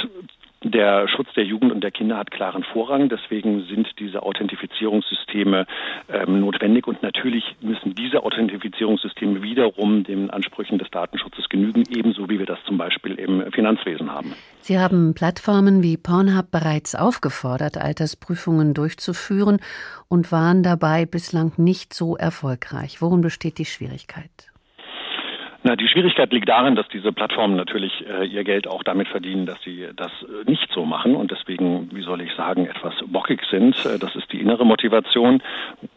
der Schutz der Jugend und der Kinder hat klaren Vorrang. Deswegen sind diese Authentifizierungssysteme ähm, notwendig. Und natürlich müssen diese Authentifizierungssysteme wiederum den Ansprüchen des Datenschutzes genügen, ebenso wie wir das zum Beispiel im Finanzwesen haben.
Sie haben Plattformen wie Pornhub bereits aufgefordert, Altersprüfungen durchzuführen und waren dabei bislang nicht so erfolgreich. Worin besteht die Schwierigkeit?
Na, die Schwierigkeit liegt darin, dass diese Plattformen natürlich äh, ihr Geld auch damit verdienen, dass sie das äh, nicht so machen und deswegen, wie soll ich sagen, etwas bockig sind. Äh, das ist die innere Motivation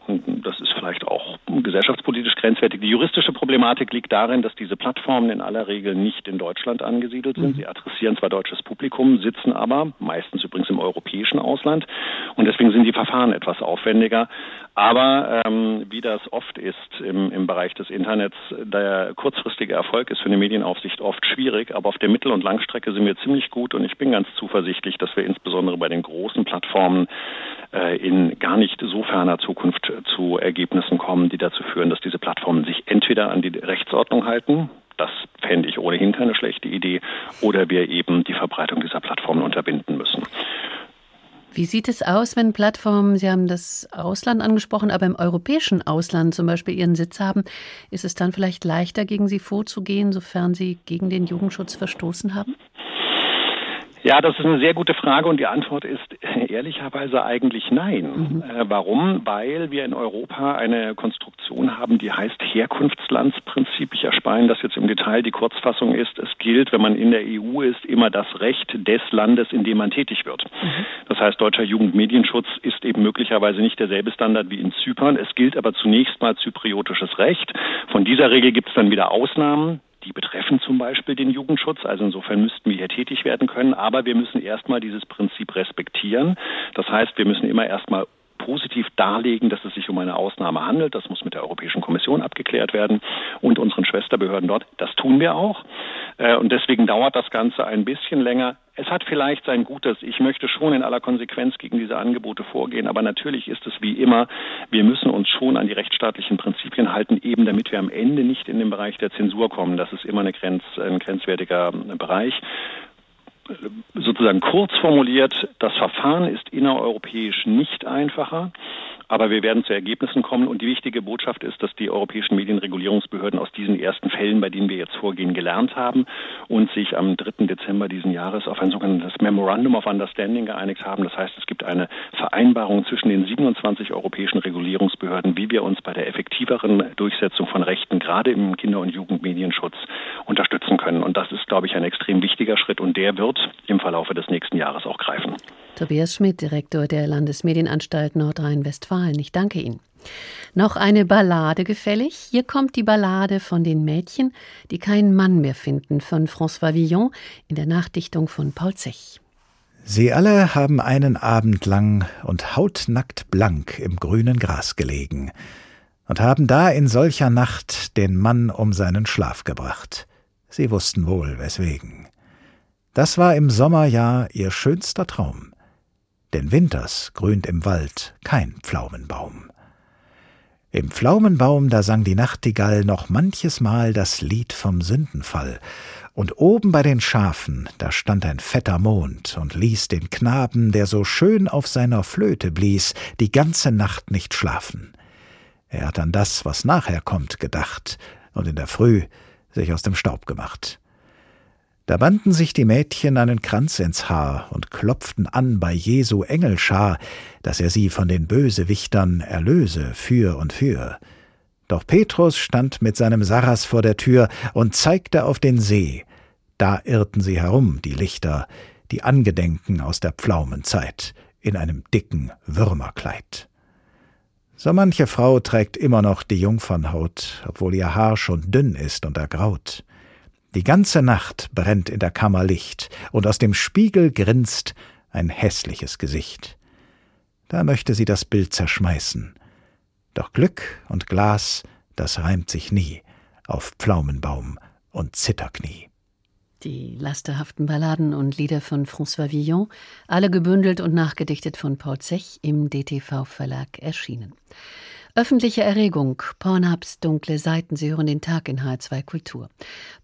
und das ist vielleicht auch gesellschaftspolitisch grenzwertig. Die juristische Problematik liegt darin, dass diese Plattformen in aller Regel nicht in Deutschland angesiedelt sind. Mhm. Sie adressieren zwar deutsches Publikum, sitzen aber meistens übrigens im europäischen Ausland und deswegen sind die Verfahren etwas aufwendiger. Aber ähm, wie das oft ist im, im Bereich des Internets, der kurzfristige Erfolg ist für eine Medienaufsicht oft schwierig, aber auf der Mittel- und Langstrecke sind wir ziemlich gut und ich bin ganz zuversichtlich, dass wir insbesondere bei den großen Plattformen äh, in gar nicht so ferner Zukunft zu Ergebnissen kommen, die dazu führen, dass diese Plattformen sich entweder an die Rechtsordnung halten, das fände ich ohnehin keine schlechte Idee, oder wir eben die Verbreitung dieser Plattformen unterbinden müssen.
Wie sieht es aus, wenn Plattformen, Sie haben das Ausland angesprochen, aber im europäischen Ausland zum Beispiel ihren Sitz haben? Ist es dann vielleicht leichter, gegen sie vorzugehen, sofern sie gegen den Jugendschutz verstoßen haben?
Ja, das ist eine sehr gute Frage und die Antwort ist ehrlicherweise eigentlich nein. Mhm. Äh, warum? Weil wir in Europa eine Konstruktion haben, die heißt Herkunftslandsprinzip. Ich erspeine das jetzt im Detail. Die Kurzfassung ist, es gilt, wenn man in der EU ist, immer das Recht des Landes, in dem man tätig wird. Mhm. Das heißt, deutscher Jugendmedienschutz ist eben möglicherweise nicht derselbe Standard wie in Zypern. Es gilt aber zunächst mal zypriotisches Recht. Von dieser Regel gibt es dann wieder Ausnahmen. Die betreffen zum Beispiel den Jugendschutz. Also insofern müssten wir hier tätig werden können. Aber wir müssen erstmal dieses Prinzip respektieren. Das heißt, wir müssen immer erstmal positiv darlegen, dass es sich um eine Ausnahme handelt. Das muss mit der Europäischen Kommission abgeklärt werden und unseren Schwesterbehörden dort. Das tun wir auch. Äh, und deswegen dauert das Ganze ein bisschen länger. Es hat vielleicht sein Gutes. Ich möchte schon in aller Konsequenz gegen diese Angebote vorgehen, aber natürlich ist es wie immer, wir müssen uns schon an die rechtsstaatlichen Prinzipien halten, eben damit wir am Ende nicht in den Bereich der Zensur kommen. Das ist immer eine Grenz, ein grenzwertiger Bereich sozusagen kurz formuliert, das Verfahren ist innereuropäisch nicht einfacher. Aber wir werden zu Ergebnissen kommen und die wichtige Botschaft ist, dass die europäischen Medienregulierungsbehörden aus diesen ersten Fällen, bei denen wir jetzt vorgehen, gelernt haben und sich am 3. Dezember diesen Jahres auf ein sogenanntes Memorandum of Understanding geeinigt haben. Das heißt, es gibt eine Vereinbarung zwischen den 27 europäischen Regulierungsbehörden, wie wir uns bei der effektiveren Durchsetzung von Rechten gerade im Kinder- und Jugendmedienschutz unterstützen können. Und das ist, glaube ich, ein extrem wichtiger Schritt und der wird im Verlaufe des nächsten Jahres auch greifen.
Tobias Schmidt, Direktor der Landesmedienanstalt Nordrhein-Westfalen. Ich danke Ihnen. Noch eine Ballade gefällig? Hier kommt die Ballade von den Mädchen, die keinen Mann mehr finden, von François Villon in der Nachdichtung von Paul Zech.
Sie alle haben einen Abend lang und hautnackt blank im grünen Gras gelegen und haben da in solcher Nacht den Mann um seinen Schlaf gebracht. Sie wussten wohl, weswegen. Das war im Sommerjahr ihr schönster Traum. denn winters grünt im Wald kein Pflaumenbaum. Im Pflaumenbaum, da sang die Nachtigall noch manches Mal das Lied vom Sündenfall, und oben bei den Schafen, da stand ein fetter Mond und ließ den Knaben, der so schön auf seiner Flöte blies, die ganze Nacht nicht schlafen. Er hat an das, was nachher kommt, gedacht und in der Früh sich aus dem Staub gemacht. Da banden sich die Mädchen einen Kranz ins Haar und klopften an bei Jesu Engelschar, dass er sie von den Bösewichtern erlöse für und für. Doch Petrus stand mit seinem Sarras vor der Tür und zeigte auf den See. Da irrten sie herum, die Lichter, die Angedenken aus der Pflaumenzeit, in einem dicken Würmerkleid. So manche Frau trägt immer noch die Jungfernhaut, obwohl ihr Haar schon dünn ist und ergraut. Die ganze Nacht brennt in der Kammer Licht, und aus dem Spiegel grinst ein hässliches Gesicht. Da möchte sie das Bild zerschmeißen, doch Glück und Glas, das reimt sich nie auf Pflaumenbaum und Zitterknie.
Die lasterhaften Balladen und Lieder von François Villon, alle gebündelt und nachgedichtet von Paul Zech im DTV-Verlag erschienen. Öffentliche Erregung, Pornhubs dunkle Seiten, Sie hören den Tag in H2 Kultur.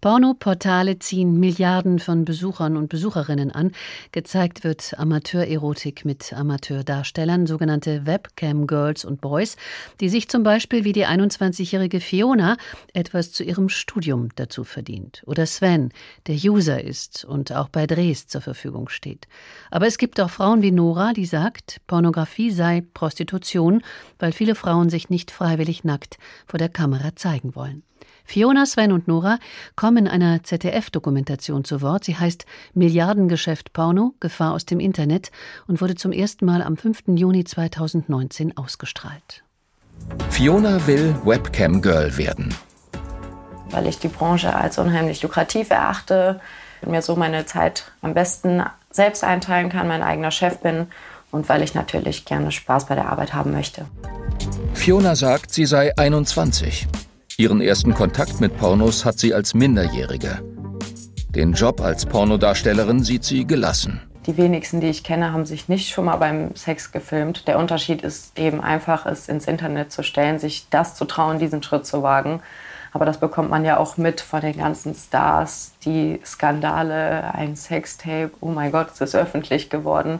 Pornoportale ziehen Milliarden von Besuchern und Besucherinnen an. Gezeigt wird Amateurerotik mit Amateurdarstellern, sogenannte Webcam Girls und Boys, die sich zum Beispiel wie die 21-jährige Fiona etwas zu ihrem Studium dazu verdient. Oder Sven, der User ist und auch bei Drehs zur Verfügung steht. Aber es gibt auch Frauen wie Nora, die sagt, Pornografie sei Prostitution, weil viele Frauen sich sich nicht freiwillig nackt vor der Kamera zeigen wollen. Fiona, Sven und Nora kommen in einer ZDF-Dokumentation zu Wort. Sie heißt Milliardengeschäft Porno, Gefahr aus dem Internet und wurde zum ersten Mal am 5. Juni 2019 ausgestrahlt.
Fiona will Webcam Girl werden.
Weil ich die Branche als unheimlich lukrativ erachte, mir so meine Zeit am besten selbst einteilen kann, mein eigener Chef bin und weil ich natürlich gerne Spaß bei der Arbeit haben möchte.
Fiona sagt, sie sei 21. Ihren ersten Kontakt mit Pornos hat sie als Minderjährige. Den Job als Pornodarstellerin sieht sie gelassen.
Die wenigsten, die ich kenne, haben sich nicht schon mal beim Sex gefilmt. Der Unterschied ist eben einfach, es ins Internet zu stellen, sich das zu trauen, diesen Schritt zu wagen. Aber das bekommt man ja auch mit von den ganzen Stars, die Skandale, ein Sextape, oh mein Gott, es ist öffentlich geworden.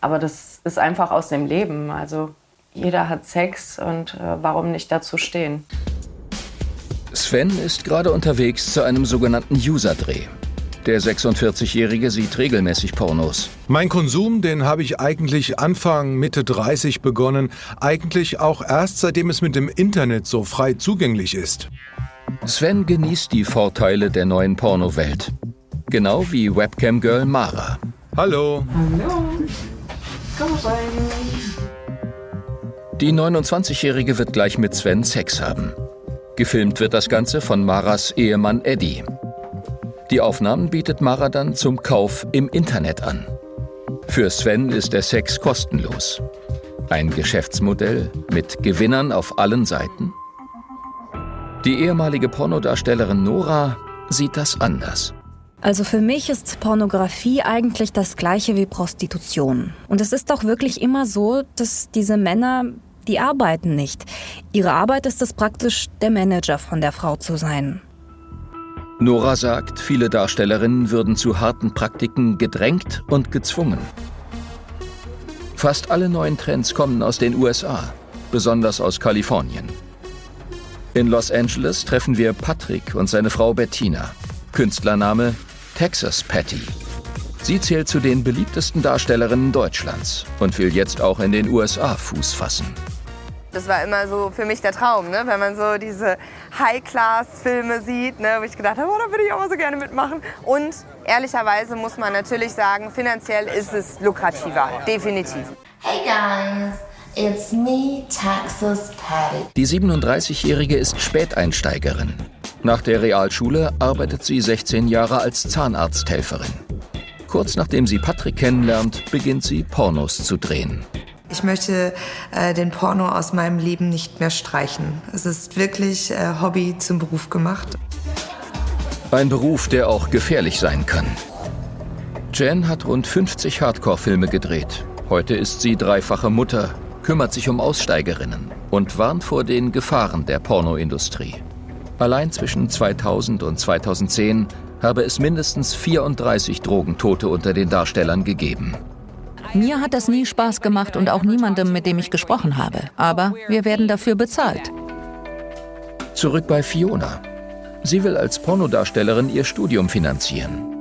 Aber das ist einfach aus dem Leben. Also jeder hat Sex und äh, warum nicht dazu stehen?
Sven ist gerade unterwegs zu einem sogenannten User-Dreh. Der 46-Jährige sieht regelmäßig Pornos.
Mein Konsum, den habe ich eigentlich Anfang, Mitte 30 begonnen. Eigentlich auch erst seitdem es mit dem Internet so frei zugänglich ist.
Sven genießt die Vorteile der neuen Pornowelt. Genau wie Webcam-Girl Mara.
Hallo.
Hallo.
Die 29-Jährige wird gleich mit Sven Sex haben. Gefilmt wird das Ganze von Maras Ehemann Eddie. Die Aufnahmen bietet Mara dann zum Kauf im Internet an. Für Sven ist der Sex kostenlos. Ein Geschäftsmodell mit Gewinnern auf allen Seiten? Die ehemalige Pornodarstellerin Nora sieht das anders.
Also für mich ist Pornografie eigentlich das gleiche wie Prostitution. Und es ist auch wirklich immer so, dass diese Männer die arbeiten nicht. Ihre Arbeit ist es praktisch, der Manager von der Frau zu sein.
Nora sagt, viele Darstellerinnen würden zu harten Praktiken gedrängt und gezwungen. Fast alle neuen Trends kommen aus den USA, besonders aus Kalifornien. In Los Angeles treffen wir Patrick und seine Frau Bettina. Künstlername Texas Patty. Sie zählt zu den beliebtesten Darstellerinnen Deutschlands und will jetzt auch in den USA Fuß fassen.
Das war immer so für mich der Traum, ne? wenn man so diese High-Class-Filme sieht, ne? wo ich gedacht habe, oh, da würde ich auch mal so gerne mitmachen. Und ehrlicherweise muss man natürlich sagen, finanziell ist es lukrativer, definitiv.
Hey guys, it's me, Texas Patty.
Die 37-Jährige ist Späteinsteigerin. Nach der Realschule arbeitet sie 16 Jahre als Zahnarzthelferin. Kurz nachdem sie Patrick kennenlernt, beginnt sie Pornos zu drehen.
Ich möchte äh, den Porno aus meinem Leben nicht mehr streichen. Es ist wirklich äh, Hobby zum Beruf gemacht.
Ein Beruf, der auch gefährlich sein kann. Jen hat rund 50 Hardcore-Filme gedreht. Heute ist sie dreifache Mutter, kümmert sich um Aussteigerinnen und warnt vor den Gefahren der Pornoindustrie. Allein zwischen 2000 und 2010 habe es mindestens 34 Drogentote unter den Darstellern gegeben.
Mir hat das nie Spaß gemacht und auch niemandem, mit dem ich gesprochen habe. Aber wir werden dafür bezahlt.
Zurück bei Fiona. Sie will als Pornodarstellerin ihr Studium finanzieren.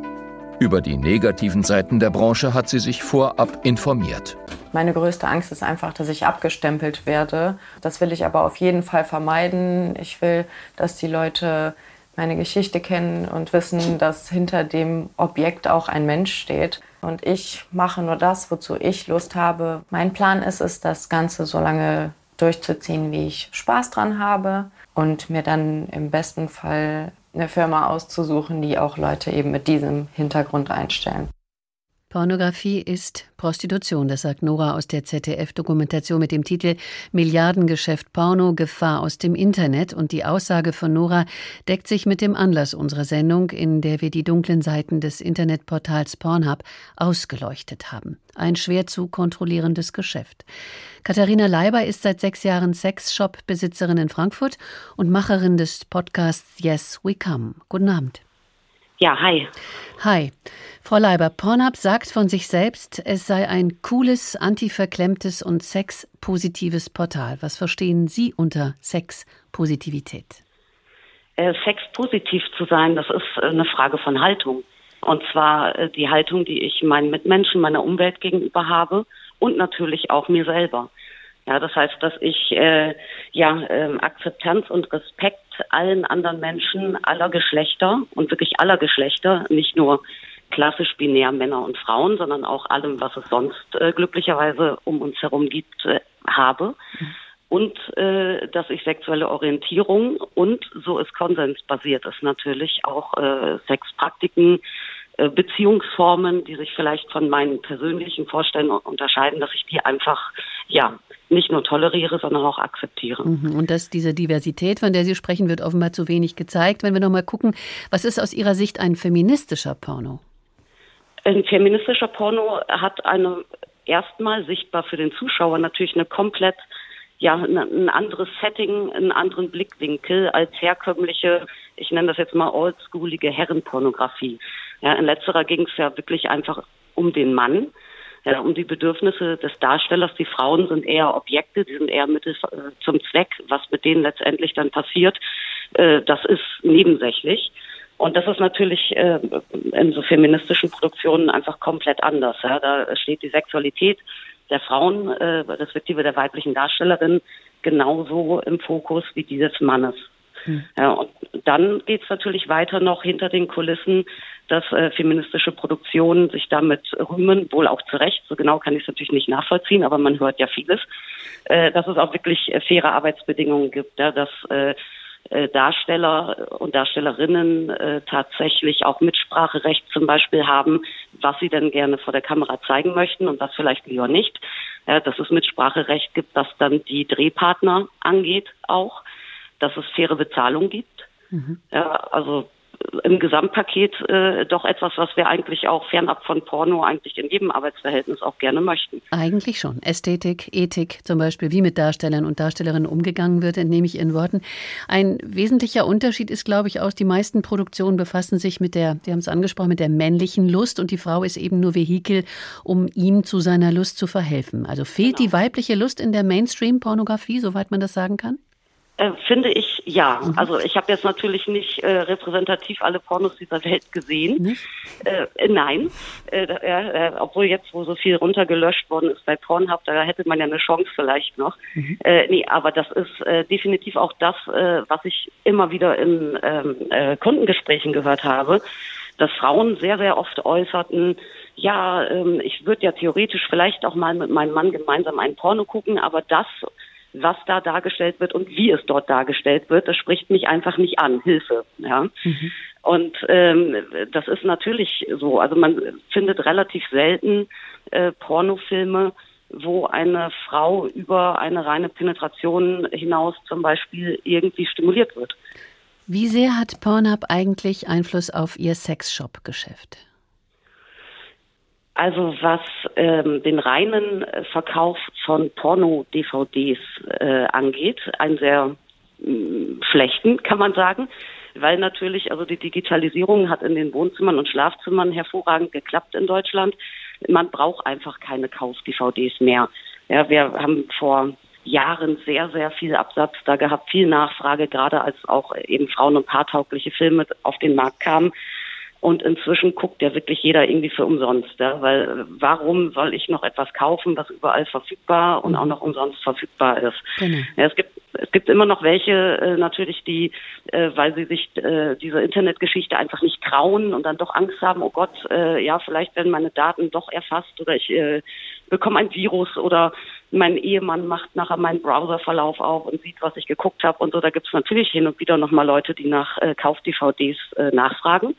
Über die negativen Seiten der Branche hat sie sich vorab informiert.
Meine größte Angst ist einfach, dass ich abgestempelt werde. Das will ich aber auf jeden Fall vermeiden. Ich will, dass die Leute meine Geschichte kennen und wissen, dass hinter dem Objekt auch ein Mensch steht. Und ich mache nur das, wozu ich Lust habe. Mein Plan ist es, das Ganze so lange durchzuziehen, wie ich Spaß dran habe und mir dann im besten Fall eine Firma auszusuchen, die auch Leute eben mit diesem Hintergrund einstellen.
Pornografie ist Prostitution, das sagt Nora aus der ZDF-Dokumentation mit dem Titel Milliardengeschäft Porno, Gefahr aus dem Internet. Und die Aussage von Nora deckt sich mit dem Anlass unserer Sendung, in der wir die dunklen Seiten des Internetportals Pornhub ausgeleuchtet haben. Ein schwer zu kontrollierendes Geschäft. Katharina Leiber ist seit sechs Jahren Sexshop-Besitzerin in Frankfurt und Macherin des Podcasts Yes We Come. Guten Abend.
Ja, hi.
Hi. Frau Leiber, Pornhub sagt von sich selbst, es sei ein cooles, antiverklemmtes und sexpositives Portal. Was verstehen Sie unter Sexpositivität?
Äh, sexpositiv zu sein, das ist äh, eine Frage von Haltung. Und zwar äh, die Haltung, die ich meinen Mitmenschen, meiner Umwelt gegenüber habe und natürlich auch mir selber. Ja, das heißt, dass ich äh, ja äh, Akzeptanz und Respekt allen anderen Menschen aller Geschlechter und wirklich aller Geschlechter, nicht nur klassisch binär Männer und Frauen, sondern auch allem, was es sonst äh, glücklicherweise um uns herum gibt, äh, habe. Und äh, dass ich sexuelle Orientierung und so ist konsensbasiert ist natürlich auch äh, Sexpraktiken, äh, Beziehungsformen, die sich vielleicht von meinen persönlichen Vorstellungen unterscheiden, dass ich die einfach ja nicht nur toleriere, sondern auch akzeptiere.
Mhm. Und dass diese Diversität, von der Sie sprechen, wird offenbar zu wenig gezeigt. Wenn wir noch mal gucken, was ist aus Ihrer Sicht ein feministischer Porno?
Ein feministischer Porno hat eine erstmal sichtbar für den Zuschauer natürlich eine komplett ja ein anderes Setting, einen anderen Blickwinkel als herkömmliche, ich nenne das jetzt mal oldschoolige Herrenpornografie. Ja, in letzterer ging es ja wirklich einfach um den Mann ja, um die Bedürfnisse des Darstellers. Die Frauen sind eher Objekte, die sind eher Mittel äh, zum Zweck. Was mit denen letztendlich dann passiert, äh, das ist nebensächlich. Und das ist natürlich äh, in so feministischen Produktionen einfach komplett anders. Ja. Da steht die Sexualität der Frauen, äh, respektive der weiblichen Darstellerin, genauso im Fokus wie die des Mannes. Hm. Ja, und dann geht es natürlich weiter noch hinter den Kulissen, dass äh, feministische Produktionen sich damit rühmen, wohl auch zu Recht, so genau kann ich es natürlich nicht nachvollziehen, aber man hört ja vieles, äh, dass es auch wirklich äh, faire Arbeitsbedingungen gibt, ja, dass äh, äh Darsteller und Darstellerinnen äh, tatsächlich auch Mitspracherecht zum Beispiel haben, was sie denn gerne vor der Kamera zeigen möchten und was vielleicht lieber nicht. Dass es Mitspracherecht gibt, was dann die Drehpartner angeht auch dass es faire Bezahlung gibt. Mhm. Ja, also im Gesamtpaket äh, doch etwas, was wir eigentlich auch fernab von Porno eigentlich in jedem Arbeitsverhältnis auch gerne möchten.
Eigentlich schon. Ästhetik, Ethik zum Beispiel, wie mit Darstellern und Darstellerinnen umgegangen wird, entnehme ich Ihren Worten. Ein wesentlicher Unterschied ist, glaube ich, aus, die meisten Produktionen befassen sich mit der, Sie haben es angesprochen, mit der männlichen Lust und die Frau ist eben nur Vehikel, um ihm zu seiner Lust zu verhelfen. Also fehlt genau. die weibliche Lust in der Mainstream-Pornografie, soweit man das sagen kann?
Äh, finde ich ja. Mhm. Also ich habe jetzt natürlich nicht äh, repräsentativ alle Pornos dieser Welt gesehen. Äh, nein. Äh, äh, obwohl jetzt, wo so viel runtergelöscht worden ist bei Pornhub, da hätte man ja eine Chance vielleicht noch. Mhm. Äh, nee, aber das ist äh, definitiv auch das, äh, was ich immer wieder in ähm, äh, Kundengesprächen gehört habe, dass Frauen sehr, sehr oft äußerten, ja, ähm, ich würde ja theoretisch vielleicht auch mal mit meinem Mann gemeinsam einen Porno gucken, aber das was da dargestellt wird und wie es dort dargestellt wird, das spricht mich einfach nicht an. Hilfe, ja. Mhm. Und ähm, das ist natürlich so. Also man findet relativ selten äh, Pornofilme, wo eine Frau über eine reine Penetration hinaus zum Beispiel irgendwie stimuliert wird.
Wie sehr hat Pornhub eigentlich Einfluss auf Ihr Sexshop-Geschäft?
Also was ähm, den reinen äh, Verkauf von Porno-DVDs äh, angeht, einen sehr mh, mm, schlechten, kann man sagen, weil natürlich, also die Digitalisierung hat in den Wohnzimmern und Schlafzimmern hervorragend geklappt in Deutschland. Man braucht einfach keine Kauf-DVDs mehr. Ja, wir haben vor Jahren sehr, sehr viel Absatz da gehabt, viel Nachfrage, gerade als auch eben frauen- und paartaugliche Filme auf den Markt kamen. Und inzwischen guckt ja wirklich jeder irgendwie für umsonst. Ja? Weil äh, warum soll ich noch etwas kaufen, was überall verfügbar und auch noch umsonst verfügbar ist?
Genau.
Ja, es gibt es gibt immer noch welche äh, natürlich, die, äh, weil sie sich äh, diese Internetgeschichte einfach nicht trauen und dann doch Angst haben, oh Gott, äh, ja, vielleicht werden meine Daten doch erfasst oder ich äh, bekomme ein Virus oder mein Ehemann macht nachher meinen Browserverlauf auf und sieht, was ich geguckt habe und so. Da gibt es natürlich hin und wieder nochmal Leute, die nach äh, Kauf-DVDs äh, nachfragen.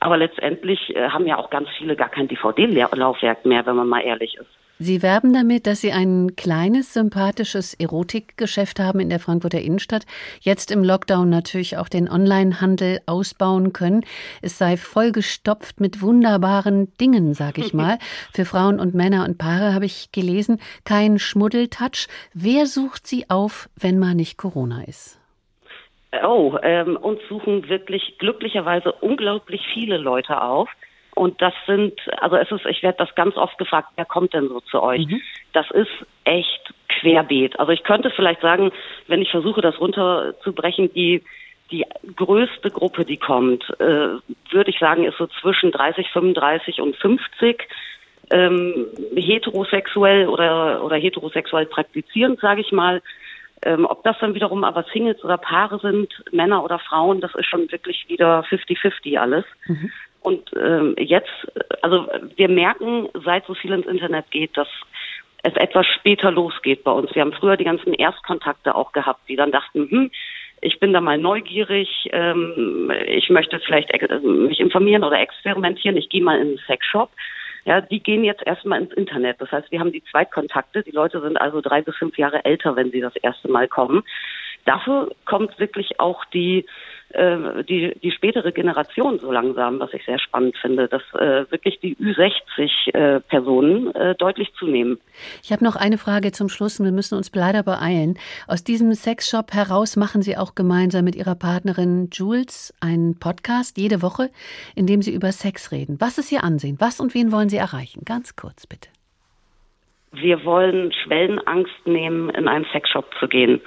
Aber letztendlich äh, haben ja auch ganz viele gar kein DVD-Laufwerk mehr, wenn man mal ehrlich ist.
Sie werben damit, dass Sie ein kleines, sympathisches Erotikgeschäft haben in der Frankfurter Innenstadt, jetzt im Lockdown natürlich auch den Onlinehandel ausbauen können. Es sei vollgestopft mit wunderbaren Dingen, sag ich mal. Für Frauen und Männer und Paare habe ich gelesen, kein Schmuddeltouch. Wer sucht Sie auf, wenn mal nicht Corona ist?
Oh, ähm, uns suchen wirklich glücklicherweise unglaublich viele Leute auf. Und das sind, also es ist, ich werde das ganz oft gefragt, wer kommt denn so zu euch? Mhm. Das ist echt querbeet. Also ich könnte vielleicht sagen, wenn ich versuche, das runterzubrechen, die die größte Gruppe, die kommt, äh, würde ich sagen, ist so zwischen 30, 35 und 50. Ähm, heterosexuell oder, oder heterosexuell praktizierend, sage ich mal. Ähm, ob das dann wiederum aber Singles oder Paare sind, Männer oder Frauen, das ist schon wirklich wieder 50-50 alles. Mhm. Und ähm, jetzt, also wir merken, seit so viel ins Internet geht, dass es etwas später losgeht bei uns. Wir haben früher die ganzen Erstkontakte auch gehabt, die dann dachten, hm, ich bin da mal neugierig, ähm, ich möchte vielleicht mich informieren oder experimentieren, ich gehe mal in einen Sexshop. Ja, die gehen jetzt erstmal ins Internet. Das heißt, wir haben die Zweitkontakte. Die Leute sind also drei bis fünf Jahre älter, wenn sie das erste Mal kommen. Dafür kommt wirklich auch die äh, die, die spätere Generation so langsam, was ich sehr spannend finde, dass äh, wirklich die Ü60-Personen äh, äh, deutlich zunehmen.
Ich habe noch eine Frage zum Schluss und wir müssen uns leider beeilen. Aus diesem Sexshop heraus machen Sie auch gemeinsam mit Ihrer Partnerin Jules einen Podcast jede Woche, in dem Sie über Sex reden. Was ist Ihr Ansehen? Was und wen wollen Sie erreichen? Ganz kurz bitte.
Wir wollen Schwellenangst nehmen, in einen Sexshop zu gehen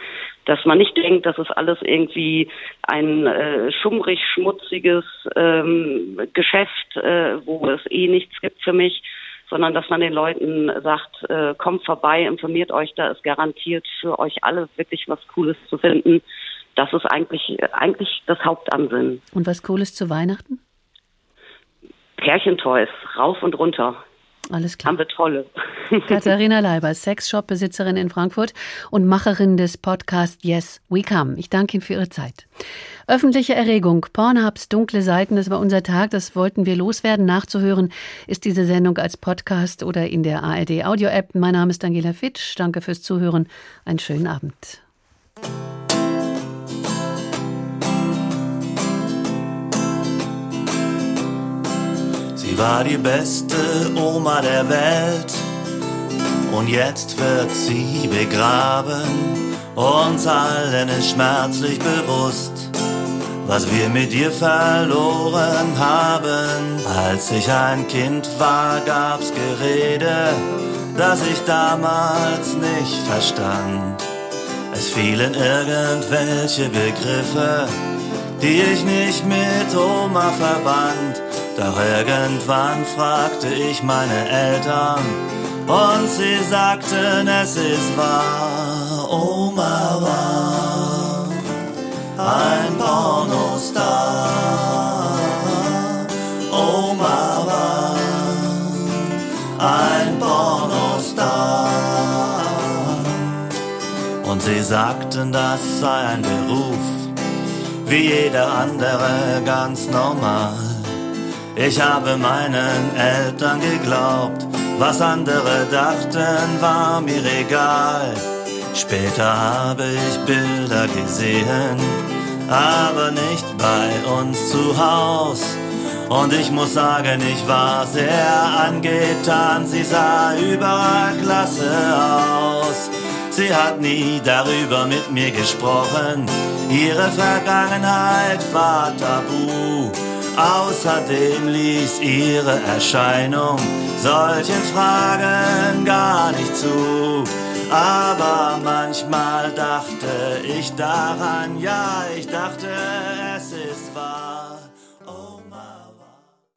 dass man nicht denkt, das ist alles irgendwie ein äh, schummrig, schmutziges ähm, Geschäft, äh, wo es eh nichts gibt für mich, sondern dass man den Leuten sagt, äh, kommt vorbei, informiert euch, da ist garantiert für euch alle wirklich was Cooles zu finden. Das ist eigentlich, eigentlich das Hauptansinnen.
Und was Cooles zu Weihnachten?
Pärchentoys, rauf und runter.
Alles klar.
Haben wir tolle.
Katharina Leiber, Sexshop-Besitzerin in Frankfurt und Macherin des Podcasts Yes, We Come. Ich danke Ihnen für Ihre Zeit. Öffentliche Erregung, Pornhubs dunkle Seiten, das war unser Tag, das wollten wir loswerden. Nachzuhören ist diese Sendung als Podcast oder in der ARD Audio App. Mein Name ist Daniela Fitsch. Danke fürs Zuhören. Einen schönen Abend.
War die beste Oma der Welt und jetzt wird sie begraben. Uns allen ist schmerzlich bewusst, was wir mit ihr verloren haben. Als ich ein Kind war, gab's Gerede, das ich damals nicht verstand. Es fielen irgendwelche Begriffe, die ich nicht mit Oma verband. Doch irgendwann fragte ich meine Eltern und sie sagten, es ist wahr. Oma war ein Pornostar. Oma war ein Pornostar. Und sie sagten, das sei ein Beruf, wie jeder andere ganz normal. Ich habe meinen Eltern geglaubt, was andere dachten, war mir egal. Später habe ich Bilder gesehen, aber nicht bei uns zu Haus. Und ich muss sagen, ich war sehr angetan, sie sah überall klasse aus. Sie hat nie darüber mit mir gesprochen, ihre Vergangenheit war tabu. Außerdem ließ ihre Erscheinung solchen Fragen gar nicht zu. Aber manchmal dachte ich daran, ja, ich dachte